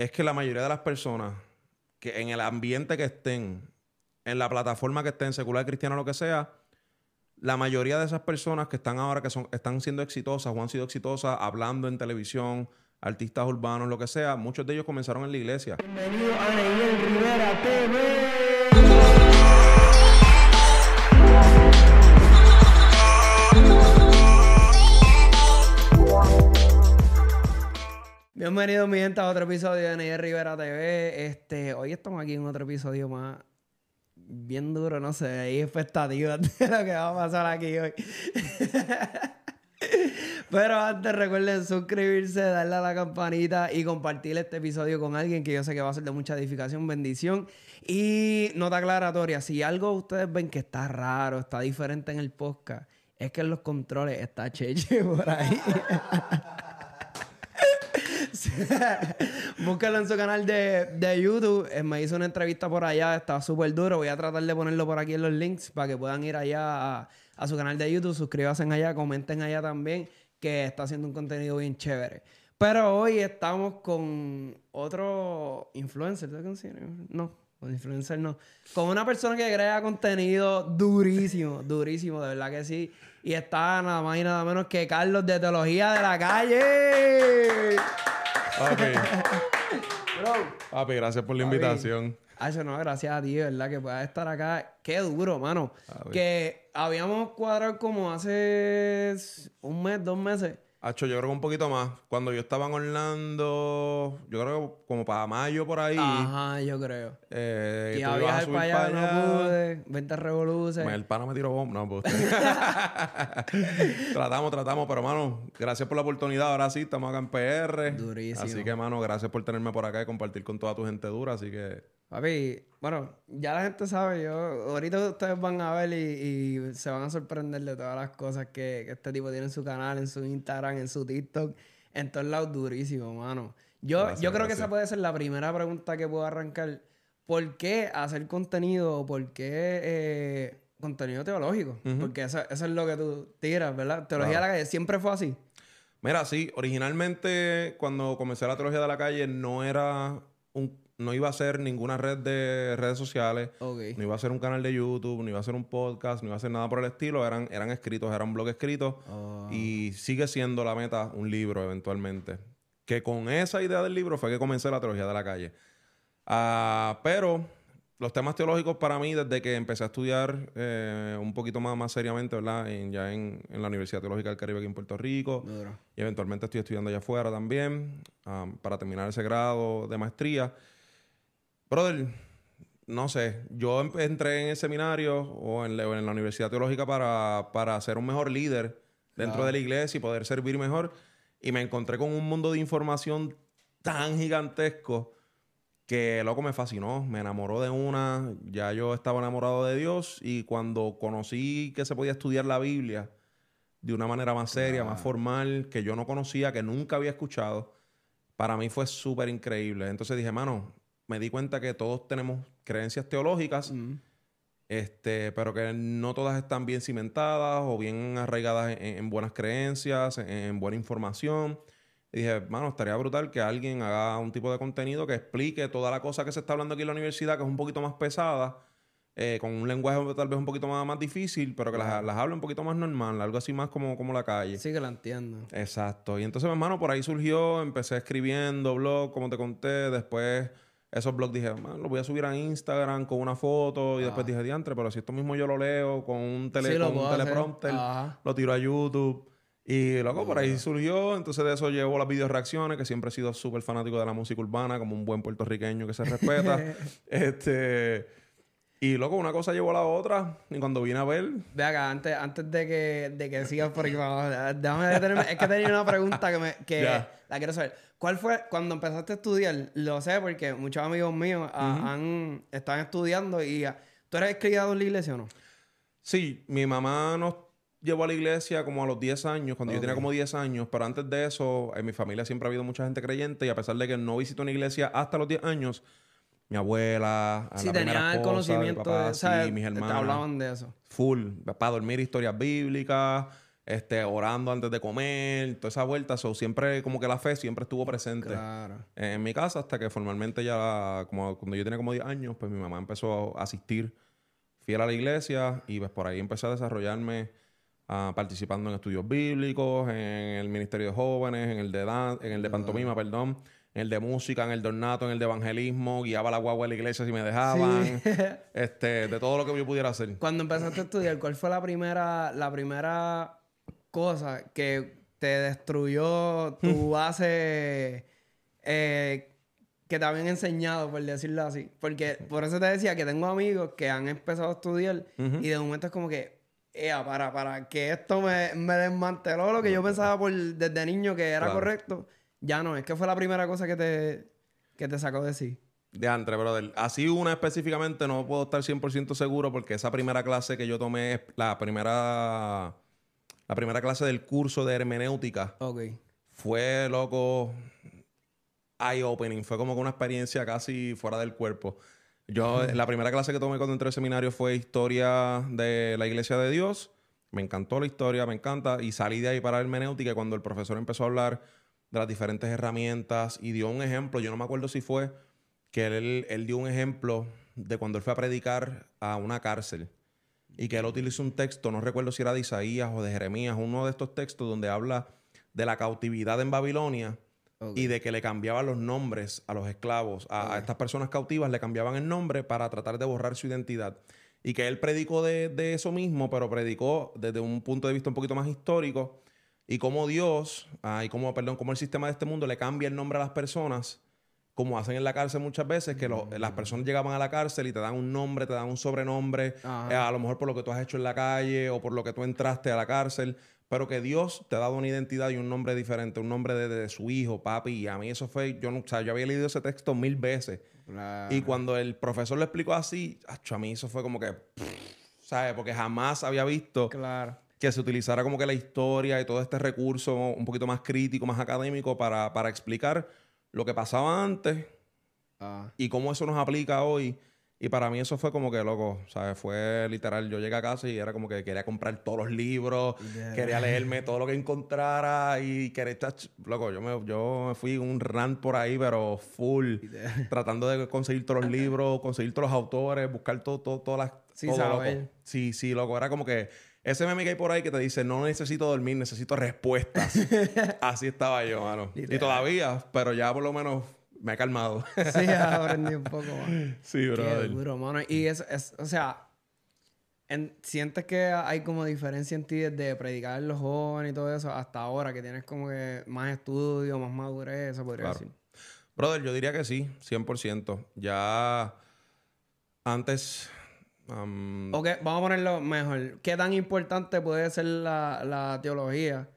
es que la mayoría de las personas que en el ambiente que estén, en la plataforma que estén, secular, cristiana, lo que sea, la mayoría de esas personas que están ahora, que son, están siendo exitosas o han sido exitosas hablando en televisión, artistas urbanos, lo que sea, muchos de ellos comenzaron en la iglesia. Bienvenido a Neiel Rivera TV. Bienvenidos mi gente a otro episodio de Neiel Rivera TV. Este, hoy estamos aquí en otro episodio más bien duro, no sé, hay expectativas de lo que va a pasar aquí hoy. Pero antes recuerden suscribirse, darle a la campanita y compartir este episodio con alguien que yo sé que va a ser de mucha edificación, bendición. Y nota aclaratoria, si algo ustedes ven que está raro, está diferente en el podcast, es que en los controles está Cheche por ahí. Búsquenlo en su canal de, de YouTube. Eh, me hizo una entrevista por allá, está súper duro. Voy a tratar de ponerlo por aquí en los links para que puedan ir allá a, su canal de YouTube. Suscríbanse allá, comenten allá también, que está haciendo un contenido bien chévere. Pero hoy estamos con otro influencer, ¿te? No, con influencer no. Con una persona que crea contenido durísimo, durísimo, de verdad que sí. Y está nada más y nada menos que Carlos de Teología de la Calle. Papi, Bro. papi, gracias por la Papi. invitación. Ay, eso no, gracias a ti, ¿verdad? Que puedas estar acá. Qué duro, mano. Que habíamos cuadrado como hace un mes, dos meses. Hacho, yo creo que un poquito más. Cuando yo estaba en Orlando, yo creo que como para mayo por ahí. Ajá, yo creo. eh, Y a viajar para allá, no pude. Vente a revoluce. El pana me tiró bomba. No, pues. tratamos, tratamos, pero mano, gracias por la oportunidad. Ahora sí, estamos acá en PR. Durísimo. Así que, mano, gracias por tenerme por acá y compartir con toda tu gente dura. Así que, Papi, bueno, ya la gente sabe, yo, ahorita ustedes van a ver y, y se van a sorprender de todas las cosas que, que este tipo tiene en su canal, en su Instagram, en su TikTok, en todos lados durísimo, mano. Yo, Gracias, yo creo que esa puede ser la primera pregunta que puedo arrancar. ¿Por qué hacer contenido por qué eh, contenido teológico? Porque eso, eso es lo que tú tiras, ¿verdad? Teología Claro. de la calle siempre fue así. mira, sí, originalmente cuando comencé la teología de la calle no era un, no iba a ser ninguna red de redes sociales. No iba a ser un canal de YouTube, no iba a ser un podcast, no iba a ser nada por el estilo. Eran, eran escritos, era un blog escrito. Oh. Y sigue siendo la meta un libro eventualmente. Que con esa idea del libro fue que comencé la teología de la calle. Ah, pero los temas teológicos para mí, desde que empecé a estudiar eh, un poquito más, más seriamente, ¿verdad? En- ya en, en la Universidad Teológica del Caribe aquí en Puerto Rico. Y eventualmente estoy estudiando allá afuera también ah, para terminar ese grado de maestría. Brother, no sé, yo entré en el seminario o en la, o en la Universidad Teológica para, para ser un mejor líder dentro Claro. de la iglesia y poder servir mejor. Y me encontré con un mundo de información tan gigantesco que, loco, me fascinó, me enamoró de una. Ya yo estaba enamorado de Dios y cuando conocí que se podía estudiar la Biblia de una manera más seria, más formal, que yo no conocía, que nunca había escuchado, para mí fue súper increíble. Entonces dije, mano, me di cuenta que todos tenemos creencias teológicas, Mm. este, pero que no todas están bien cimentadas o bien arraigadas en, en buenas creencias, en, en buena información. Y dije, mano, estaría brutal que alguien haga un tipo de contenido que explique toda la cosa que se está hablando aquí en la universidad, que es un poquito más pesada, eh, con un lenguaje tal vez un poquito más, más difícil, pero que las, las hable un poquito más normal, algo así más como, como la calle. Sí que lo entiendo. Exacto. Y entonces, mi hermano, por ahí surgió, empecé escribiendo blog, como te conté. Después, esos blogs dije, man, lo voy a subir a Instagram con una foto. Y después dije, diantre, pero si esto mismo yo lo leo con un, tele, Sí, con un teleprompter, Ajá. lo tiro a YouTube. Y luego por ahí surgió. Entonces, de eso llevo las video reacciones, que siempre he sido súper fanático de la música urbana, como un buen puertorriqueño que se respeta. este. Y luego una cosa llevó a la otra. Y cuando vine a ver, Ve acá, antes, antes de que, de que sigas por aquí, vamos, déjame detenerme. Es que tenía una pregunta que, me, que la quiero saber. ¿Cuál fue, cuando empezaste a estudiar? Lo sé porque muchos amigos míos ah, han, están estudiando y... ah, ¿Tú eres criado en la iglesia o no? Sí, mi mamá nos llevó a la iglesia como a los 10 años, cuando yo tenía como 10 años, pero antes de eso, en mi familia siempre ha habido mucha gente creyente y a pesar de que no visité una iglesia hasta los 10 años, mi abuela, Sí, la primera tenían el esposa, mi conocimiento papá, de... sí, mis hermanas, hablaban de eso. full, para dormir historias bíblicas, este, orando antes de comer, toda esa vuelta. So, siempre, como que la fe siempre estuvo presente Claro. en mi casa hasta que formalmente ya, como cuando yo tenía como 10 años, pues mi mamá empezó a asistir fiel a la iglesia y pues por ahí empecé a desarrollarme ah, participando en estudios bíblicos, en el ministerio de jóvenes, en el de dan en el de pantomima, perdón, en el de música, en el de ornato, en el de evangelismo, guiaba la guagua de la iglesia si me dejaban, este, de todo lo que yo pudiera hacer. Cuando empezaste a estudiar, ¿cuál fue la primera, la primera cosa que te destruyó tu base eh, que te habían enseñado, por decirlo así? Porque por eso te decía que tengo amigos que han empezado a estudiar y de momento es como que, ea, para, para que esto me, me desmanteló lo que yo pensaba por, desde niño que era Claro. correcto. Ya no, es que fue la primera cosa que te, que te sacó de sí. De antes, brother. Así una específicamente no puedo estar 100% seguro porque esa primera clase que yo tomé es la primera, la primera clase del curso de hermenéutica. Ok. Fue, loco, eye-opening. Fue como que una experiencia casi fuera del cuerpo. Yo, la primera clase que tomé cuando entré al seminario fue historia de la iglesia de Dios. Me encantó la historia, me encanta. Y salí de ahí para hermenéutica y cuando el profesor empezó a hablar de las diferentes herramientas y dio un ejemplo, yo no me acuerdo si fue que él, él dio un ejemplo de cuando él fue a predicar a una cárcel y que él utilizó un texto, no recuerdo si era de Isaías o de Jeremías, uno de estos textos donde habla de la cautividad en Babilonia y de que le cambiaban los nombres a los esclavos, a, a estas personas cautivas le cambiaban el nombre para tratar de borrar su identidad. Y que él predicó de, de eso mismo, pero predicó desde un punto de vista un poquito más histórico y cómo Dios, ah, y cómo, perdón, cómo el sistema de este mundo le cambia el nombre a las personas, como hacen en la cárcel muchas veces, que lo- las personas llegaban a la cárcel y te dan un nombre, te dan un sobrenombre, eh, a lo mejor por lo que tú has hecho en la calle o por lo que tú entraste a la cárcel, pero que Dios te ha dado una identidad y un nombre diferente, un nombre de, de su hijo, papi, y a mí eso fue, yo no, o sea, yo había leído ese texto mil veces. Y cuando el profesor lo explicó así, acho, a mí eso fue como que, ¿sabes? Porque jamás había visto Claro. Que se utilizara como que la historia y todo este recurso un poquito más crítico, más académico para, para explicar lo que pasaba antes Ah. y cómo eso nos aplica hoy. Y para mí eso fue como que, loco, ¿sabes? Fue literal, yo llegué a casa y era como que quería comprar todos los libros, Yeah. quería leerme todo lo que encontrara y quería estar... Loco, yo me, yo me fui un rant por ahí, pero full, tratando de conseguir todos los libros, conseguir todos los autores, buscar todo, todo, todas las... Sí, todo, loco. Sí, sí, loco, era como que... Ese meme que hay por ahí que te dice, no necesito dormir, necesito respuestas. Así estaba yo, mano. Y todavía, pero ya por lo menos me he calmado. Sí, aprendí un poco más. sí, Qué brother. duro, mano. Y eso es, o sea, en- ¿sientes que hay como diferencia en ti desde predicar a los jóvenes y todo eso hasta ahora que tienes como que más estudio, más madurez, se podría Claro. decir? Brother, yo diría que sí, 100%. Ya antes... am, Ok, vamos a ponerlo mejor. ¿Qué tan importante puede ser la, la teología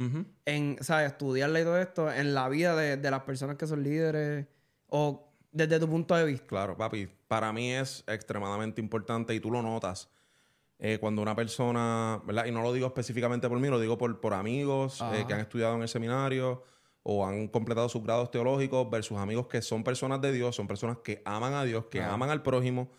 en, ¿sabes? Estudiarla y todo esto en la vida de, de las personas que son líderes o desde tu punto de vista? Claro, papi. Para mí es extremadamente importante y tú lo notas. eh, cuando una persona, ¿verdad? Y no lo digo específicamente por mí, lo digo por, por amigos eh, que han estudiado en el seminario o han completado sus grados teológicos versus amigos que son personas de Dios, son personas que aman a Dios, que aman al prójimo,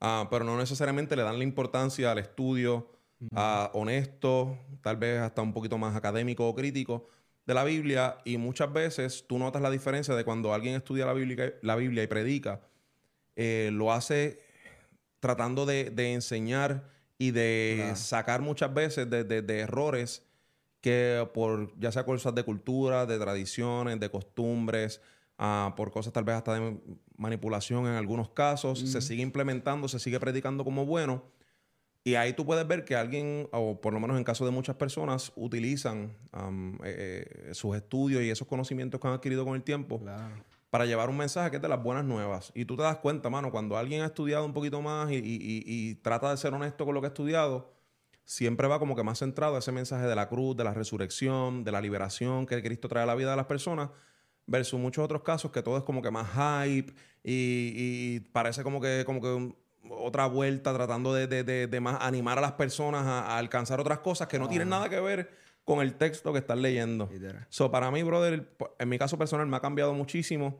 ah, pero no necesariamente le dan la importancia al estudio ah, honesto, tal vez hasta un poquito más académico o crítico de la Biblia. Y muchas veces tú notas la diferencia de cuando alguien estudia la Biblia, la Biblia y predica, eh, lo hace tratando de, de enseñar y de sacar muchas veces de, de- de errores que por ya sea cosas de cultura, de tradiciones, de costumbres, ah, por cosas tal vez hasta de manipulación en algunos casos, se sigue implementando, se sigue predicando como bueno. Y ahí tú puedes ver que alguien, o por lo menos en caso de muchas personas, utilizan eh, sus estudios y esos conocimientos que han adquirido con el tiempo Claro. para llevar un mensaje que es de las buenas nuevas. Y tú te das cuenta, mano, cuando alguien ha estudiado un poquito más y, y- y- y trata de ser honesto con lo que ha estudiado, siempre va como que más centrado a ese mensaje de la cruz, de la resurrección, de la liberación que Cristo trae a la vida de las personas, versus muchos otros casos que todo es como que más hype y, y parece como que, como que un- otra vuelta tratando de, de- de- de más animar a las personas a, a alcanzar otras cosas que no tienen nada que ver con el texto que están leyendo. Literal. So, para mí, brother, en mi caso personal me ha cambiado muchísimo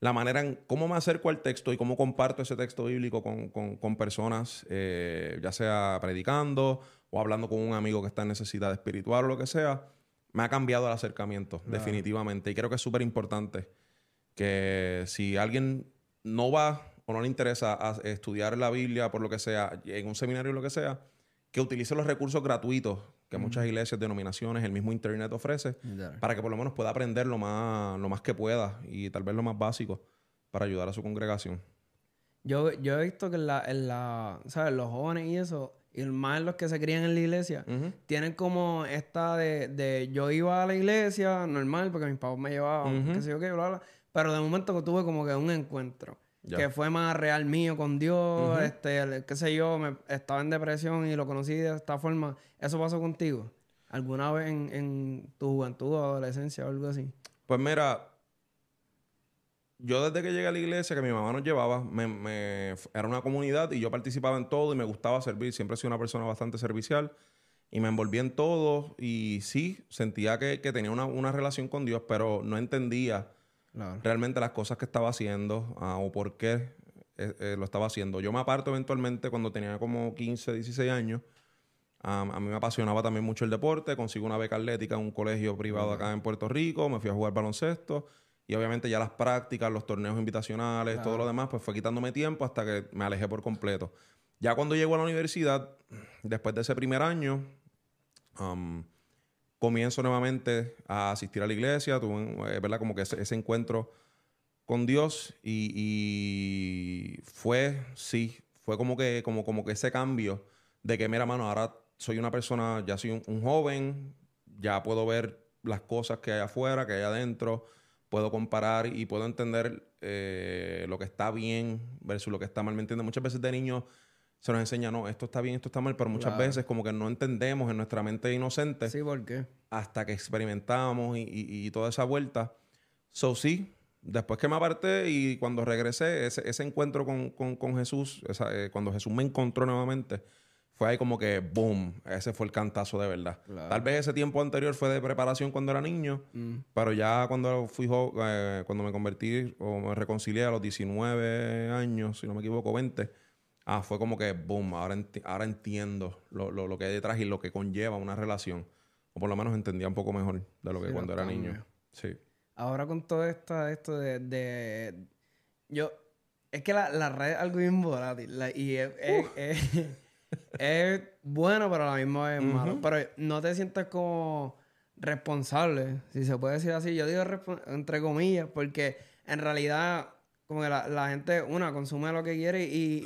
la manera en cómo me acerco al texto y cómo comparto ese texto bíblico con, con- con personas, eh, ya sea predicando o hablando con un amigo que está en necesidad espiritual o lo que sea, me ha cambiado el acercamiento, definitivamente. Y creo que es súper importante que si alguien no va o no le interesa estudiar la Biblia, por lo que sea, en un seminario o lo que sea, que utilice los recursos gratuitos que muchas iglesias, denominaciones, el mismo Internet ofrece, para que por lo menos pueda aprender lo más, lo más que pueda y tal vez lo más básico para ayudar a su congregación. Yo, yo he visto que en la, en la, ¿sabes? Los jóvenes y eso, y más los que se crían en la iglesia, tienen como esta de, de, yo iba a la iglesia normal porque mis papás me llevaban, qué sé yo qué, bla, bla, pero de momento que tuve como que un encuentro. Que fue más real mío con Dios, este, qué sé yo, me, estaba en depresión y lo conocí de esta forma. ¿Eso pasó contigo? ¿Alguna vez en, en tu juventud o adolescencia o algo así? Pues mira, yo desde que llegué a la iglesia, que mi mamá nos llevaba, me, era una comunidad y yo participaba en todo y me gustaba servir. Siempre he sido una persona bastante servicial y me envolví en todo y sí, sentía que, tenía una, relación con Dios, pero no entendía realmente las cosas que estaba haciendo ah, o por qué eh, eh, lo estaba haciendo. Yo me aparto eventualmente cuando tenía como 15, 16 años. a mí me apasionaba también mucho el deporte. Consigo una beca atlética en un colegio privado acá en Puerto Rico. Me fui a jugar baloncesto. Y obviamente ya las prácticas, los torneos invitacionales, todo lo demás, pues fue quitándome tiempo hasta que me alejé por completo. Ya cuando llego a la universidad, después de ese primer año, um, comienzo nuevamente a asistir a la iglesia, tuve, eh, ¿verdad? Como que ese, encuentro con Dios y, fue, sí, fue como que, como, como que ese cambio de que, mira, mano, ahora soy una persona, ya soy un joven, ya puedo ver las cosas que hay afuera, que hay adentro, puedo comparar y puedo entender eh, lo que está bien versus lo que está mal. ¿Me entiendes? Muchas veces de niños se nos enseña, no, esto está bien, esto está mal, pero muchas veces como que no entendemos en nuestra mente inocente. Sí, ¿por qué? Hasta que experimentamos y, toda esa vuelta. So, sí, después que me aparté y cuando regresé, ese, encuentro con, Jesús, eh, cuando Jesús me encontró nuevamente, fue ahí como que, boom, ese fue el cantazo de verdad. Tal vez ese tiempo anterior fue de preparación cuando era niño, mm. pero ya cuando fui eh, cuando me convertí o me reconcilié a los 19 años, si no me equivoco, 20, ah, fue como que, boom, ahora, ahora entiendo lo, lo, que hay detrás y lo que conlleva una relación. O por lo menos entendía un poco mejor de lo que cuando era niño. Sí. Ahora con todo esto, esto de, de... Yo... Es que la, la red es algo bien volátil. y es es bueno, pero a la misma vez es malo. Pero no te sientes como responsable, si se puede decir así. Yo digo entre comillas, porque en realidad, como que la, gente, una, consume lo que quiere y,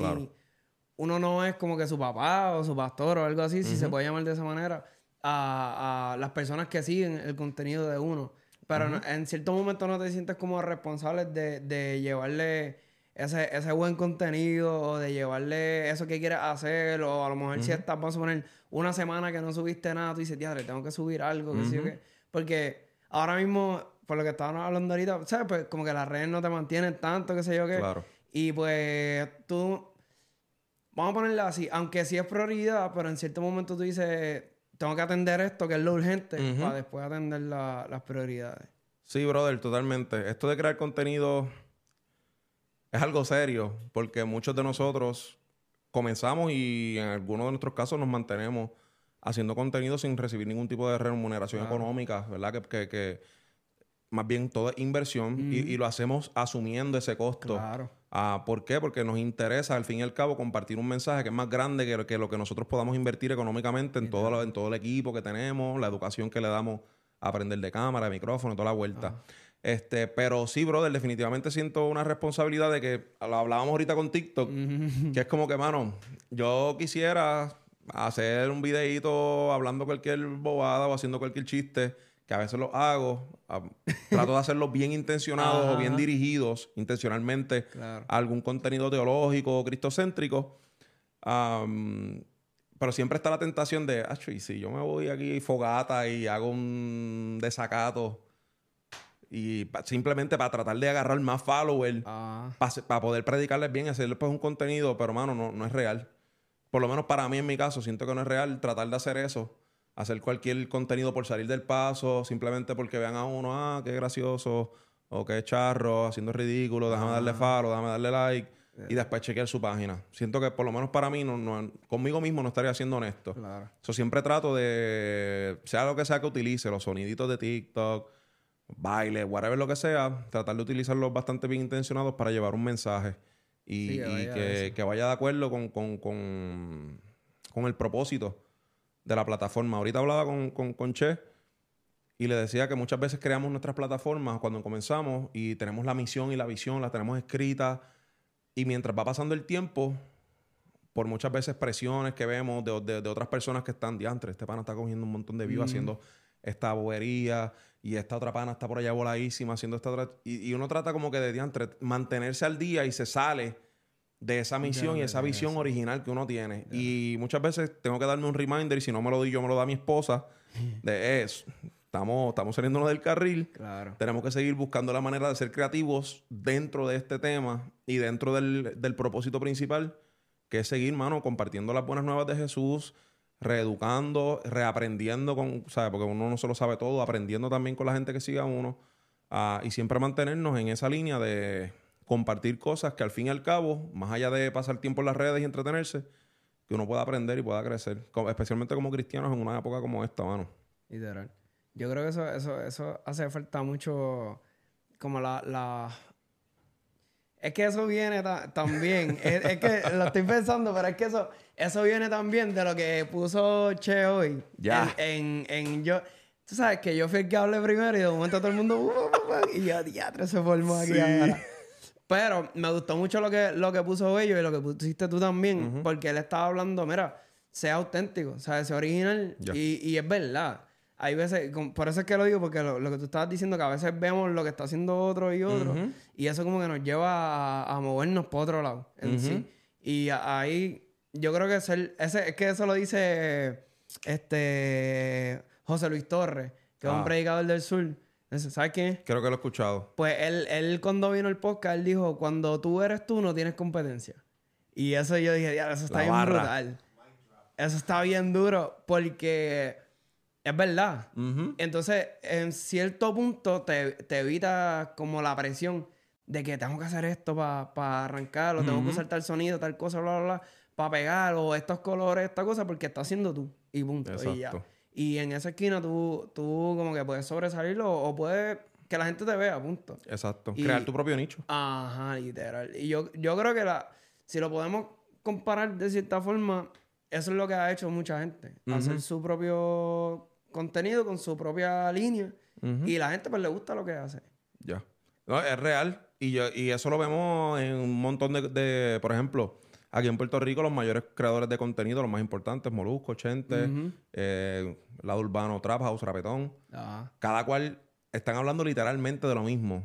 uno no es como que su papá o su pastor o algo así, si se puede llamar de esa manera, a, las personas que siguen el contenido de uno. Pero en cierto momento no te sientes como responsable de, de llevarle ese, ese buen contenido o de llevarle eso que quieres hacer o a lo mejor si estás, vamos a poner una semana que no subiste nada, tú dices, diadre, tengo que subir algo, Porque ahora mismo, por lo que estábamos hablando ahorita, ¿sabes? Pues como que las redes no te mantienen tanto, qué sé yo qué. Claro. Y pues tú, vamos a ponerla así, aunque sí es prioridad, pero en cierto momento tú dices, tengo que atender esto, que es lo urgente, para después atender las prioridades. Sí, brother, totalmente. Esto de crear contenido es algo serio, porque muchos de nosotros comenzamos y en algunos de nuestros casos nos mantenemos haciendo contenido sin recibir ningún tipo de remuneración económica, ¿verdad? Que, que, más bien todo es inversión y, lo hacemos asumiendo ese costo. Claro. Ah, ¿Por qué? Porque nos interesa, al fin y al cabo, compartir un mensaje que es más grande que, que lo que nosotros podamos invertir económicamente en todo, en todo el equipo que tenemos, la educación que le damos a aprender de cámara, de micrófono, toda la vuelta. Este, pero sí, brother, definitivamente siento una responsabilidad de que lo hablábamos ahorita con TikTok, que es como que, mano, yo quisiera hacer un videito hablando cualquier bobada o haciendo cualquier chiste, que a veces lo hago. trato de hacerlos bien intencionados o bien dirigidos intencionalmente a algún contenido teológico o cristocéntrico. pero siempre está la tentación de, ah, y si yo me voy aquí fogata y hago un desacato y simplemente para tratar de agarrar más followers, ah. para poder predicarles bien, hacerles pues un contenido, pero mano, no, no es real. Por lo menos para mí en mi caso, siento que no es real tratar de hacer eso. Hacer cualquier contenido por salir del paso, simplemente porque vean a uno, ah, qué gracioso, o qué charro, haciendo ridículo, déjame darle ah. follow, déjame darle like. y después chequear su página. Siento que por lo menos para mí, no, no- conmigo mismo no estaría siendo honesto. Claro. So, siempre trato de, sea lo que sea que utilice, los soniditos de TikTok, baile, whatever lo que sea, tratar de utilizarlos bastante bien intencionados para llevar un mensaje y, Sí, que vaya a que, eso. que vaya de acuerdo con, con, con, con el propósito de la plataforma. Ahorita hablaba con Che y le decía que muchas veces creamos nuestras plataformas cuando comenzamos y tenemos la misión y la visión, la tenemos escrita y mientras va pasando el tiempo, por muchas veces presiones que vemos de, de- de otras personas que están diantres, este pana está cogiendo un montón de views haciendo esta bobería y esta otra pana está por allá voladísima haciendo esta otra... Y, y uno trata como que de diantre mantenerse al día y se sale de esa misión y esa visión original que uno tiene. Y muchas veces tengo que darme un reminder y si no me lo doy yo, me lo da mi esposa de eso. Estamos, estamos saliéndonos del carril. Claro. Tenemos que seguir buscando la manera de ser creativos dentro de este tema y dentro del, del propósito principal, que es seguir, mano, compartiendo las buenas nuevas de Jesús, reeducando, reaprendiendo con, ¿sabes? Porque uno no solo sabe todo, aprendiendo también con la gente que siga a uno ah, y siempre mantenernos en esa línea de compartir cosas que al fin y al cabo, más allá de pasar tiempo en las redes y entretenerse, que uno pueda aprender y pueda crecer, especialmente como cristianos en una época como esta, mano. Literal. Yo creo que eso, eso, eso hace falta mucho como la, la... Es que eso viene ta- también. es, es que lo estoy pensando, pero es que eso, eso viene también de lo que puso Che hoy. Ya. En, en, en yo. Tú sabes que yo fui el que hablé primero y de momento todo el mundo. "Uh, uh, uh", y yo, diatre, se formó aquí Sí. ahora. Pero me gustó mucho lo que, lo que puso Bello y lo que pusiste tú también, porque él estaba hablando, mira, sea auténtico. Sea original. Y, y es verdad. Hay veces, por eso es que lo digo, porque lo, lo que tú estabas diciendo, que a veces vemos lo que está haciendo otro y otro, Ujú. y eso como que nos lleva a, a movernos por otro lado en Ujú. sí. Y ahí, yo creo que ser, ese, es que eso lo dice este José Luis Torres, que es un Ah. predicador del sur. ¿Sabes quién es? Creo que lo he escuchado. Pues él, él cuando vino el podcast, él dijo, cuando tú eres tú, no tienes competencia. Y eso yo dije, eso está La bien barra. brutal. Eso está bien duro porque es verdad. Entonces, en cierto punto te, te evita como la presión de que tengo que hacer esto para arrancar, o tengo que usar tal sonido, tal cosa, bla, bla, bla, para pegar, o estos colores, esta cosa, porque está haciendo tú. Y punto. Y ya. Y en esa esquina tú, tú como que puedes sobresalirlo o puedes que la gente te vea, punto. Exacto. Y- Crear tu propio nicho. Ajá, literal. Y yo, yo creo que la, si lo podemos comparar de cierta forma, eso es lo que ha hecho mucha gente. Hacer su propio contenido con su propia línea. Y la gente pues le gusta lo que hace. Ya. No, es real. Y, yo, y eso lo vemos en un montón de, de- Por ejemplo, aquí en Puerto Rico, los mayores creadores de contenido, los más importantes, Molusco, Chente, eh, Lado Urbano, Trap House, Rapetón. Ajá. Cada cual están hablando literalmente de lo mismo.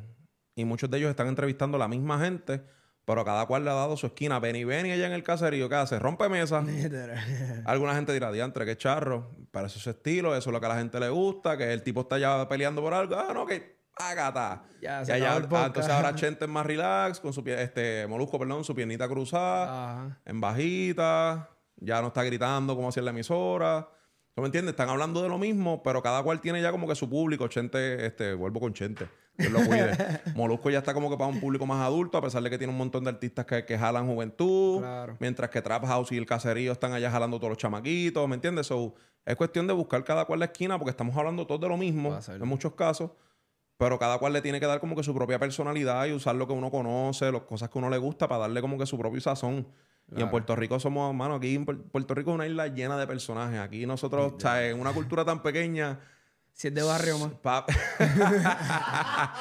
Y muchos de ellos están entrevistando a la misma gente, pero cada cual le ha dado su esquina. Benny Benny allá en el caserío, ¿qué hace? Rompe mesa. Alguna gente dirá, diantre, qué charro. Para eso es su estilo, eso es lo que a la gente le gusta, que el tipo está ya peleando por algo. Ah, no, que hágata. Ya, Y se allá- acabó el ah, entonces ahora Chente es más relax, con su pie, este, Molusco, perdón, su piernita cruzada, Ajá. en bajita, ya no está gritando como hacía en la emisora. ¿No me entiendes? Están hablando de lo mismo, pero cada cual tiene ya como que su público. Chente, este, vuelvo con Chente. Dios lo cuide. Molusco ya está como que para un público más adulto, a pesar de que tiene un montón de artistas que, que jalan juventud. Claro. Mientras que Trap House y el caserío están allá jalando todos los chamaquitos, ¿me entiendes? So, es cuestión de buscar cada cual la esquina porque estamos hablando todos de lo mismo en muchos casos. Pero cada cual le tiene que dar como que su propia personalidad y usar lo que uno conoce, las cosas que uno le gusta para darle como que su propio sazón. Y en Puerto Rico somos, mano, aquí en Puer- Puerto Rico es una isla llena de personajes. Aquí nosotros, o sea, en una cultura tan pequeña, Si es de barrio más. pa-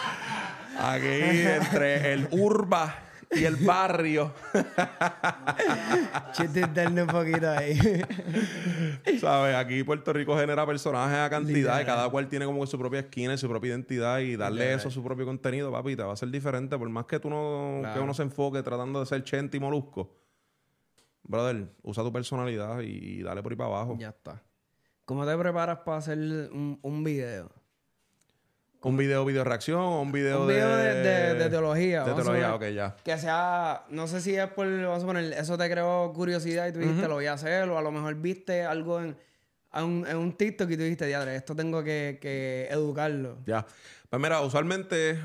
aquí entre el urba y el barrio, Chiste interno un poquito ahí. ¿sabes? Aquí Puerto Rico genera personajes a cantidad y cada cual tiene como que su propia esquina y su propia identidad y darle Literal. eso a su propio contenido, papi, te va a ser diferente. Por más que tú no, Claro. que uno se enfoque tratando de ser chente y molusco. Brother, usa tu personalidad y, dale por ahí para abajo. ya está. ¿Cómo te preparas para hacer un, un video? Un video, video reacción o un video, Un de... video de, de- de teología. De teología, ok, ya. Que sea, no sé si es por, vamos a poner, eso te creó curiosidad y tú dijiste, lo voy a hacer, o a lo mejor viste algo en, a un, en un TikTok y tú dijiste, diadre, esto tengo que, que educarlo. Ya. Pues mira, usualmente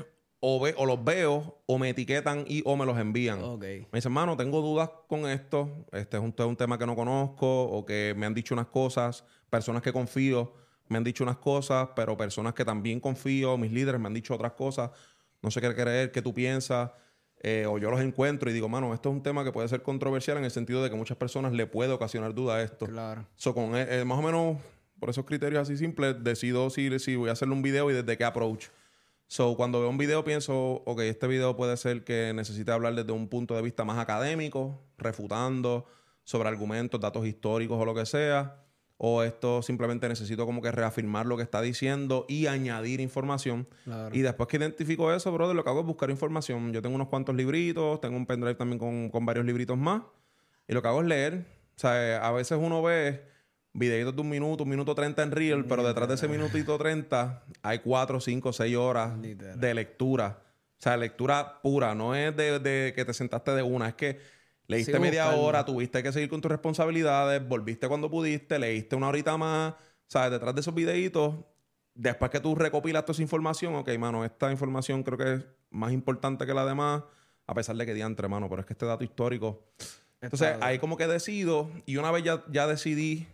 o, ve, o los veo o me etiquetan y o me los envían. Me dicen, mano, tengo dudas con esto. Este es un, un tema que no conozco o que me han dicho unas cosas. Personas que confío me han dicho unas cosas, pero personas que también confío, mis líderes me han dicho otras cosas. No sé qué creer, qué tú piensas. Eh, o yo los encuentro y digo, mano, esto es un tema que puede ser controversial en el sentido de que muchas personas le puede ocasionar duda a esto. Claro. So, con eh, eh, más o menos por esos criterios así simples, decido si, si voy a hacerle un video y desde qué approach. So, cuando veo un video pienso, ok, este video puede ser que necesite hablar desde un punto de vista más académico, refutando sobre argumentos, datos históricos o lo que sea. O esto simplemente necesito como que reafirmar lo que está diciendo y añadir información. Claro. Y después que identifico eso, brother, lo que hago es buscar información. Yo tengo unos cuantos libritos, tengo un pendrive también con, con varios libritos más. Y lo que hago es leer. O sea, a veces uno ve videitos de un minuto, un minuto treinta en Reel, pero detrás de ese minutito treinta hay cuatro, cinco, seis horas Literal. de lectura. O sea, lectura pura. No es de, de que te sentaste de una. Es que leíste media hora, tuviste que seguir con tus responsabilidades, volviste cuando pudiste, leíste una horita más. ¿Sabes? Detrás de esos videitos, después que tú recopilas toda esa información, ok, mano, esta información creo que es más importante que la demás, a pesar de que diantre, mano, pero es que este dato histórico. Entonces, ahí como que decido, y una vez ya, ya decidí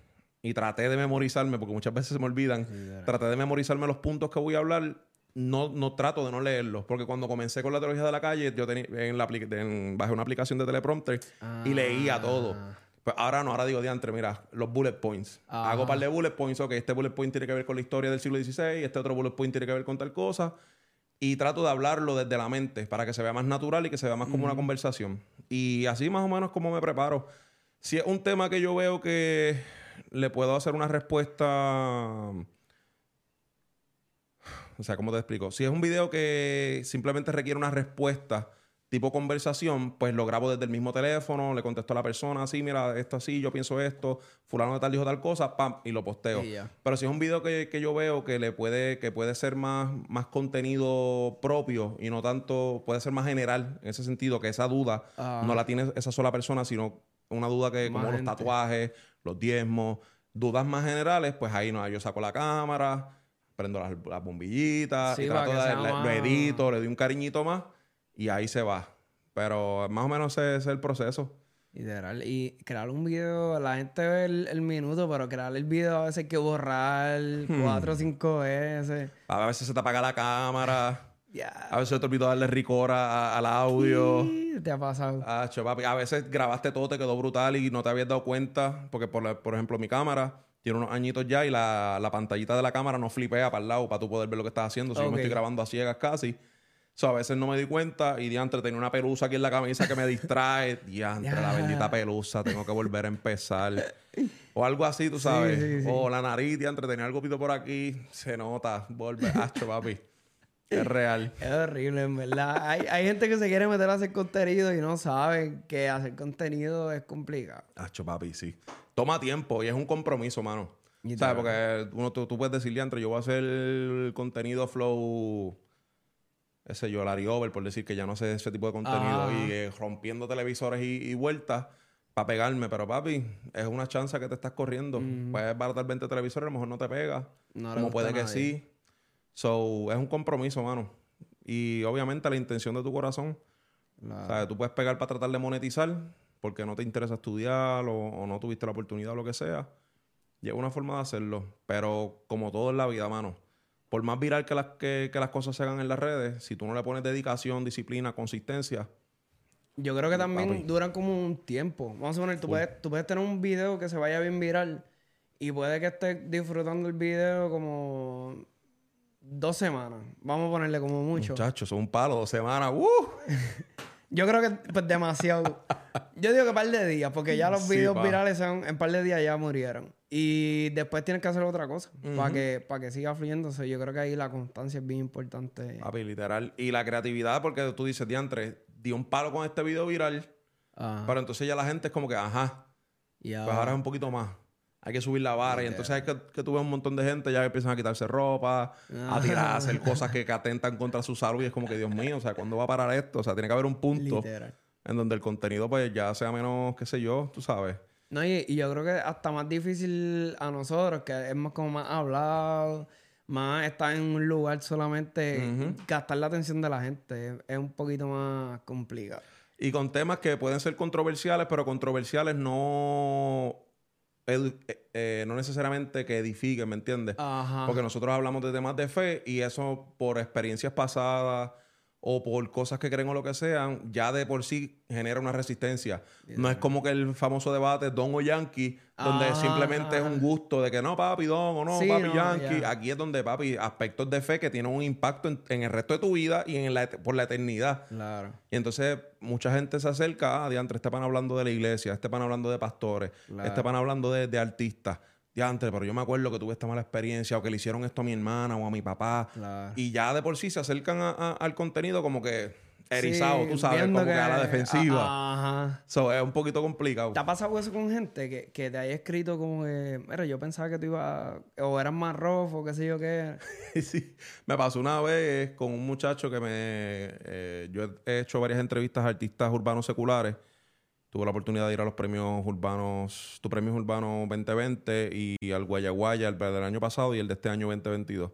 y traté de memorizarme, porque muchas veces se me olvidan, Literal. traté de memorizarme los puntos que voy a hablar. No, no trato de no leerlos, porque cuando comencé con la teología de la calle, yo tenía en la en- bajé una aplicación de teleprompter y leía todo. Ah. Pues ahora no, ahora digo diantre, mira, los bullet points. Ajá. Hago un par de bullet points, ok, este bullet point tiene que ver con la historia del siglo XVI, este otro bullet point tiene que ver con tal cosa. Y trato de hablarlo desde la mente para que se vea más natural y que se vea más como una conversación. Y así más o menos como me preparo. Si es un tema que yo veo que le puedo hacer una respuesta... O sea, ¿cómo te explico? Si es un video que simplemente requiere una respuesta tipo conversación, pues lo grabo desde el mismo teléfono, le contesto a la persona, así, mira, esto así, yo pienso esto, fulano de tal dijo tal cosa, pam, y lo posteo. Y. Pero si es un video que, que yo veo que le puede, que puede ser más, más contenido propio y no tanto, puede ser más general, en ese sentido, que esa duda Ah. no la tiene esa sola persona, sino una duda que, Más como los tatuajes, los diezmos, dudas más generales, pues ahí no, yo saco la cámara, prendo las, las bombillitas, Sí, y para trato de, lo edito, le doy un cariñito más y ahí se va. Pero más o menos ese, ese es el proceso. Literal. Y crear un video, la gente ve el, el minuto, pero crear el video a veces hay que borrar Hmm. cuatro o cinco veces. A veces se te apaga la cámara, A veces te olvidó darle ricora a- al audio. Sí, Te ha pasado. Papi, A veces grabaste todo, te quedó brutal y no te habías dado cuenta. Porque, por, la- por ejemplo, mi cámara tiene unos añitos ya y la, la pantallita de la cámara no flipea para el lado para tú poder ver lo que estás haciendo. Si yo me estoy grabando a ciegas casi. So, a veces no me di cuenta y diantre tenía una pelusa aquí en la camisa que me distrae. Diantre, la Ya. bendita pelusa, tengo que volver a empezar. O algo así, tú sabes. sí, sí. O la nariz, diantre, tenía algo pito por aquí. Se nota. Volver. Hacho, papi. Es real. Es horrible, en verdad. Hay, hay gente que se quiere meter a hacer contenido y no sabe que hacer contenido es complicado. Hacho, papi, sí. Toma tiempo y es un compromiso, mano. ¿Sabes? Porque uno, tú, tú puedes decirle, entre yo voy a hacer el contenido flow, ese yo, Larry Over, por decir que ya no sé ese tipo de contenido, Ah. y eh, rompiendo televisores y, y vueltas para pegarme. Pero, papi, es una chance que te estás corriendo. Puedes baratar 20 televisores, a lo mejor no te pega. No como puede que sí. So, es un compromiso, mano. Y obviamente la intención de tu corazón. O sea, tú puedes pegar para tratar de monetizar porque no te interesa estudiar o, o no tuviste la oportunidad o lo que sea. Es una forma de hacerlo. Pero como todo en la vida, mano, por más viral que las, que, que las cosas se hagan en las redes, si tú no le pones dedicación, disciplina, consistencia, Yo creo que también Papi. duran como un tiempo. Vamos a poner, tú puedes, tú puedes tener un video que se vaya bien viral y puede que estés disfrutando el video como dos semanas. Vamos a ponerle como mucho. muchachos, son un palo, dos semanas. ¡uh! Yo creo que pues demasiado. Yo digo que un par de días, porque ya los Sí, videos pa. virales son, en par de días ya murieron. Y después tienes que hacer otra cosa para que, para que siga fluyéndose. Yo creo que ahí la constancia es bien importante. Papi, literal. Y la creatividad, porque tú dices, diantre, di un palo con este video viral, Ah, pero entonces ya la gente es como que, ajá, y Pues ahora es un poquito más. Hay que subir la vara. Y entonces hay que, que tú ves un montón de gente ya que empiezan a quitarse ropa, a tirar, a hacer cosas que, que atentan contra su salud. Y es como que, Dios mío, o sea, ¿cuándo va a parar esto? O sea, tiene que haber un punto Literal. en donde el contenido, pues, ya sea menos, qué sé yo, tú sabes. No, y, y yo creo que hasta más difícil a nosotros, que es más como más hablado, más estar en un lugar solamente, gastar la atención de la gente es, es un poquito más complicado. Y con temas que pueden ser controversiales, pero controversiales no eh, eh, no necesariamente que edifiquen, ¿me entiendes? Ajá. Porque nosotros hablamos de temas de fe y eso por experiencias pasadas o por cosas que creen o lo que sean, ya de por sí genera una resistencia. No es como que el famoso debate Don o Yankee, donde Ajá, simplemente es un gusto de que no, papi, Don o no, Sí, papi, no, Yankee. ya. Aquí es donde, papi, aspectos de fe que tienen un impacto en, en el resto de tu vida y en la, por la eternidad. Claro. Y entonces mucha gente se acerca, ah, diantre, este pan hablando de la iglesia, este pan hablando de pastores, Claro. este pan hablando de, de artistas. Diantre, pero yo me acuerdo que tuve esta mala experiencia o que le hicieron esto a mi hermana o a mi papá. Claro. Y ya de por sí se acercan a- a- al contenido como que erizado, Sí, tú sabes, como que, a la defensiva. a- Ajá. So, es un poquito complicado. ¿Te ha pasado eso con gente que, que te haya escrito como que, mira, yo pensaba que tú ibas, o eras más rough o qué sé yo qué? sí. Me pasó una vez con un muchacho que me... eh, yo he hecho varias entrevistas a artistas urbanos seculares. Tuve la oportunidad de ir a los premios urbanos, tu premios urbanos 2020 y al Guayaguaya, el del año pasado y el de este año 2022.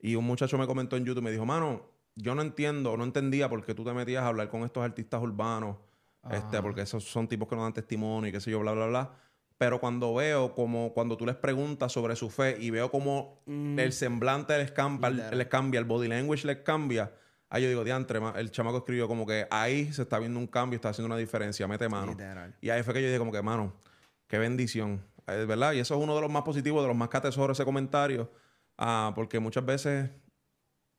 Y un muchacho me comentó en YouTube, me dijo, mano, yo no entiendo, no entendía por qué tú te metías a hablar con estos artistas urbanos, este, porque esos son tipos que no dan testimonio y qué sé yo, bla, bla, bla. Pero cuando veo como cuando tú les preguntas sobre su fe y veo como el semblante les cambia, les cambia, el body language les cambia, ahí yo digo, diantre, el chamaco escribió como que ahí se está viendo un cambio, está haciendo una diferencia, mete mano. Literal. Y ahí fue que yo dije como que, mano, qué bendición, Es ¿verdad? Y eso es uno de los más positivos, de los más que atesoro ese comentario, ah, porque muchas veces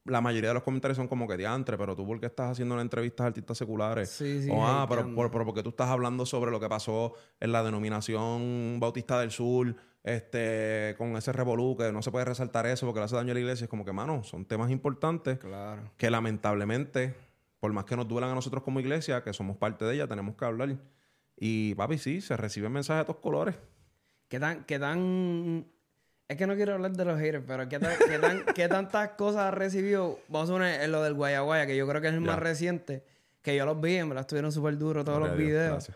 la mayoría de los comentarios son como que diantre, pero tú por qué estás haciendo una entrevista a artistas seculares? Sí, sí, o ah, pero, por, pero porque tú estás hablando sobre lo que pasó en la denominación Bautista del Sur, este, con ese revolú, que no se puede resaltar eso porque le hace daño a la iglesia. Es como que, mano, son temas importantes Claro. que lamentablemente, por más que nos duelan a nosotros como iglesia, que somos parte de ella, tenemos que hablar. Y papi, sí, se reciben mensajes de todos colores. ¿Qué tan, qué tan... Es que no quiero hablar de los haters, pero ¿qué, tan, qué, tan- qué tantas cosas has recibido? Vamos a poner lo del Guayaguaya, que yo creo que es el más reciente, que yo los vi, en verdad estuvieron súper duros todos los Dios, videos. Que-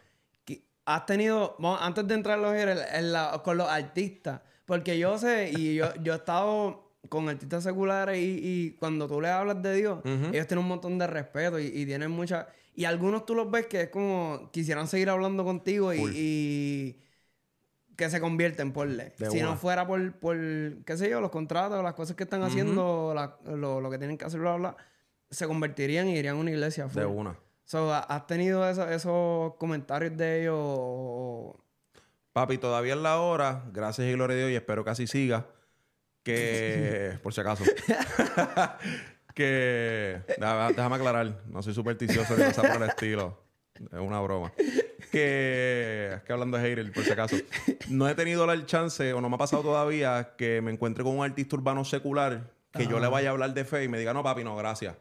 Has tenido, vamos, antes de entrar en los en la- con los artistas, porque yo sé, y yo, yo he estado con artistas seculares y, y cuando tú les hablas de Dios, ellos tienen un montón de respeto y, y tienen mucha... Y algunos tú los ves que es como quisieran seguir hablando contigo y, que se convierten por ley. De Si no fuera por, por, qué sé yo, los contratos, las cosas que están haciendo, la- lo, lo que tienen que hacer, bla, bla, bla, se convertirían y irían a una iglesia. full. De una. So, ¿ha- ¿Has tenido eso- esos comentarios de ellos? o- Papi, todavía es la hora, gracias y gloria a Dios, y espero que así siga. Que, por si acaso, que, déjame, aclarar, no soy supersticioso ni cosa por el estilo, es una broma. Que, es que hablando de hater, por si acaso, no he tenido el chance, o no me ha pasado todavía, que me encuentre con un artista urbano secular, que yo le vaya a hablar de fe y me diga, no, papi, no, gracias,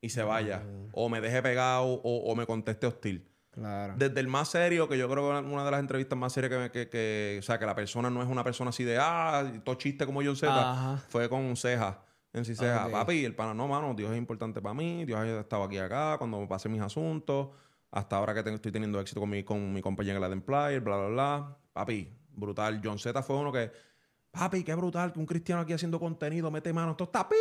y se vaya, o me deje pegado, o, o me conteste hostil. Claro. Desde el más serio, que yo creo que una de las entrevistas más serias que, me- que, que- o sea, que la persona no es una persona así de, ah, todo chiste como John Z, fue con Ceja. En sí, Ceja, papi, el pana, no, mano, Dios es importante para mí, Dios ha estado aquí acá, cuando me pasé mis asuntos, hasta ahora que tengo- estoy teniendo éxito con mi, con mi compañía en la de Employer, bla, bla, bla. Papi, brutal. John Z fue uno que, papi, qué brutal que un cristiano aquí haciendo contenido, mete mano, esto está pip.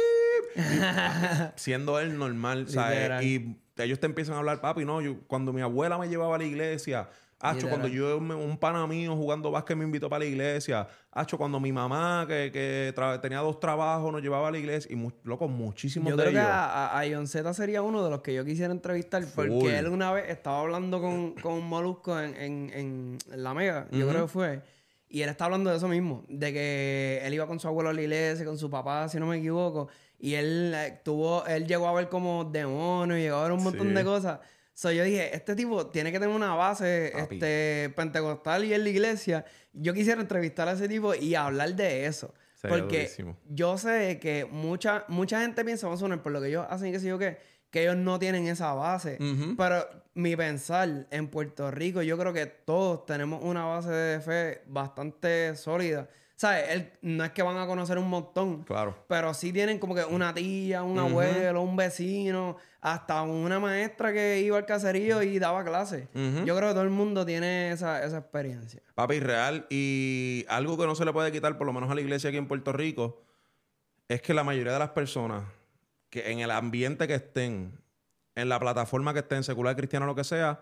Siendo él normal, ¿sabes? Y ellos te empiezan a hablar, papi, no, yo, cuando mi abuela me llevaba a la iglesia, Hacho, cuando yo, un pana mío jugando básquet me invitó para la iglesia. Hacho, cuando mi mamá, que, que tenía dos trabajos, nos llevaba a la iglesia. Y, mu- loco, muchísimos Yo de creo que ellos. a, a, Z sería uno de los que yo quisiera entrevistar porque él una vez estaba hablando con, con un molusco en, en, La Mega, yo creo que fue, y él está hablando de eso mismo, de que él iba con su abuelo a la iglesia, con su papá, si no me equivoco, y él eh, tuvo, él llegó a ver como demonios, llegó a ver un montón Sí. de cosas. So, yo dije, este tipo tiene que tener una base Papi. este, pentecostal y en la iglesia. Yo quisiera entrevistar a ese tipo y hablar de eso. Sería porque durísimo. yo sé que mucha, mucha gente piensa, vamos a poner, por lo que ellos hacen, que sé yo qué, que ellos no tienen esa base. Ujú. Pero mi pensar, en Puerto Rico, yo creo que todos tenemos una base de fe bastante sólida. ¿Sabes? Él- no es que van a conocer un montón. Claro. Pero sí tienen como que una tía, un abuelo, un vecino, hasta una maestra que iba al caserío y daba clases. Yo creo que todo el mundo tiene esa, esa experiencia. Papi, real. Y algo que no se le puede quitar, por lo menos a la iglesia aquí en Puerto Rico, es que la mayoría de las personas que en el ambiente que estén, en la plataforma que estén, secular, cristiano, lo que sea,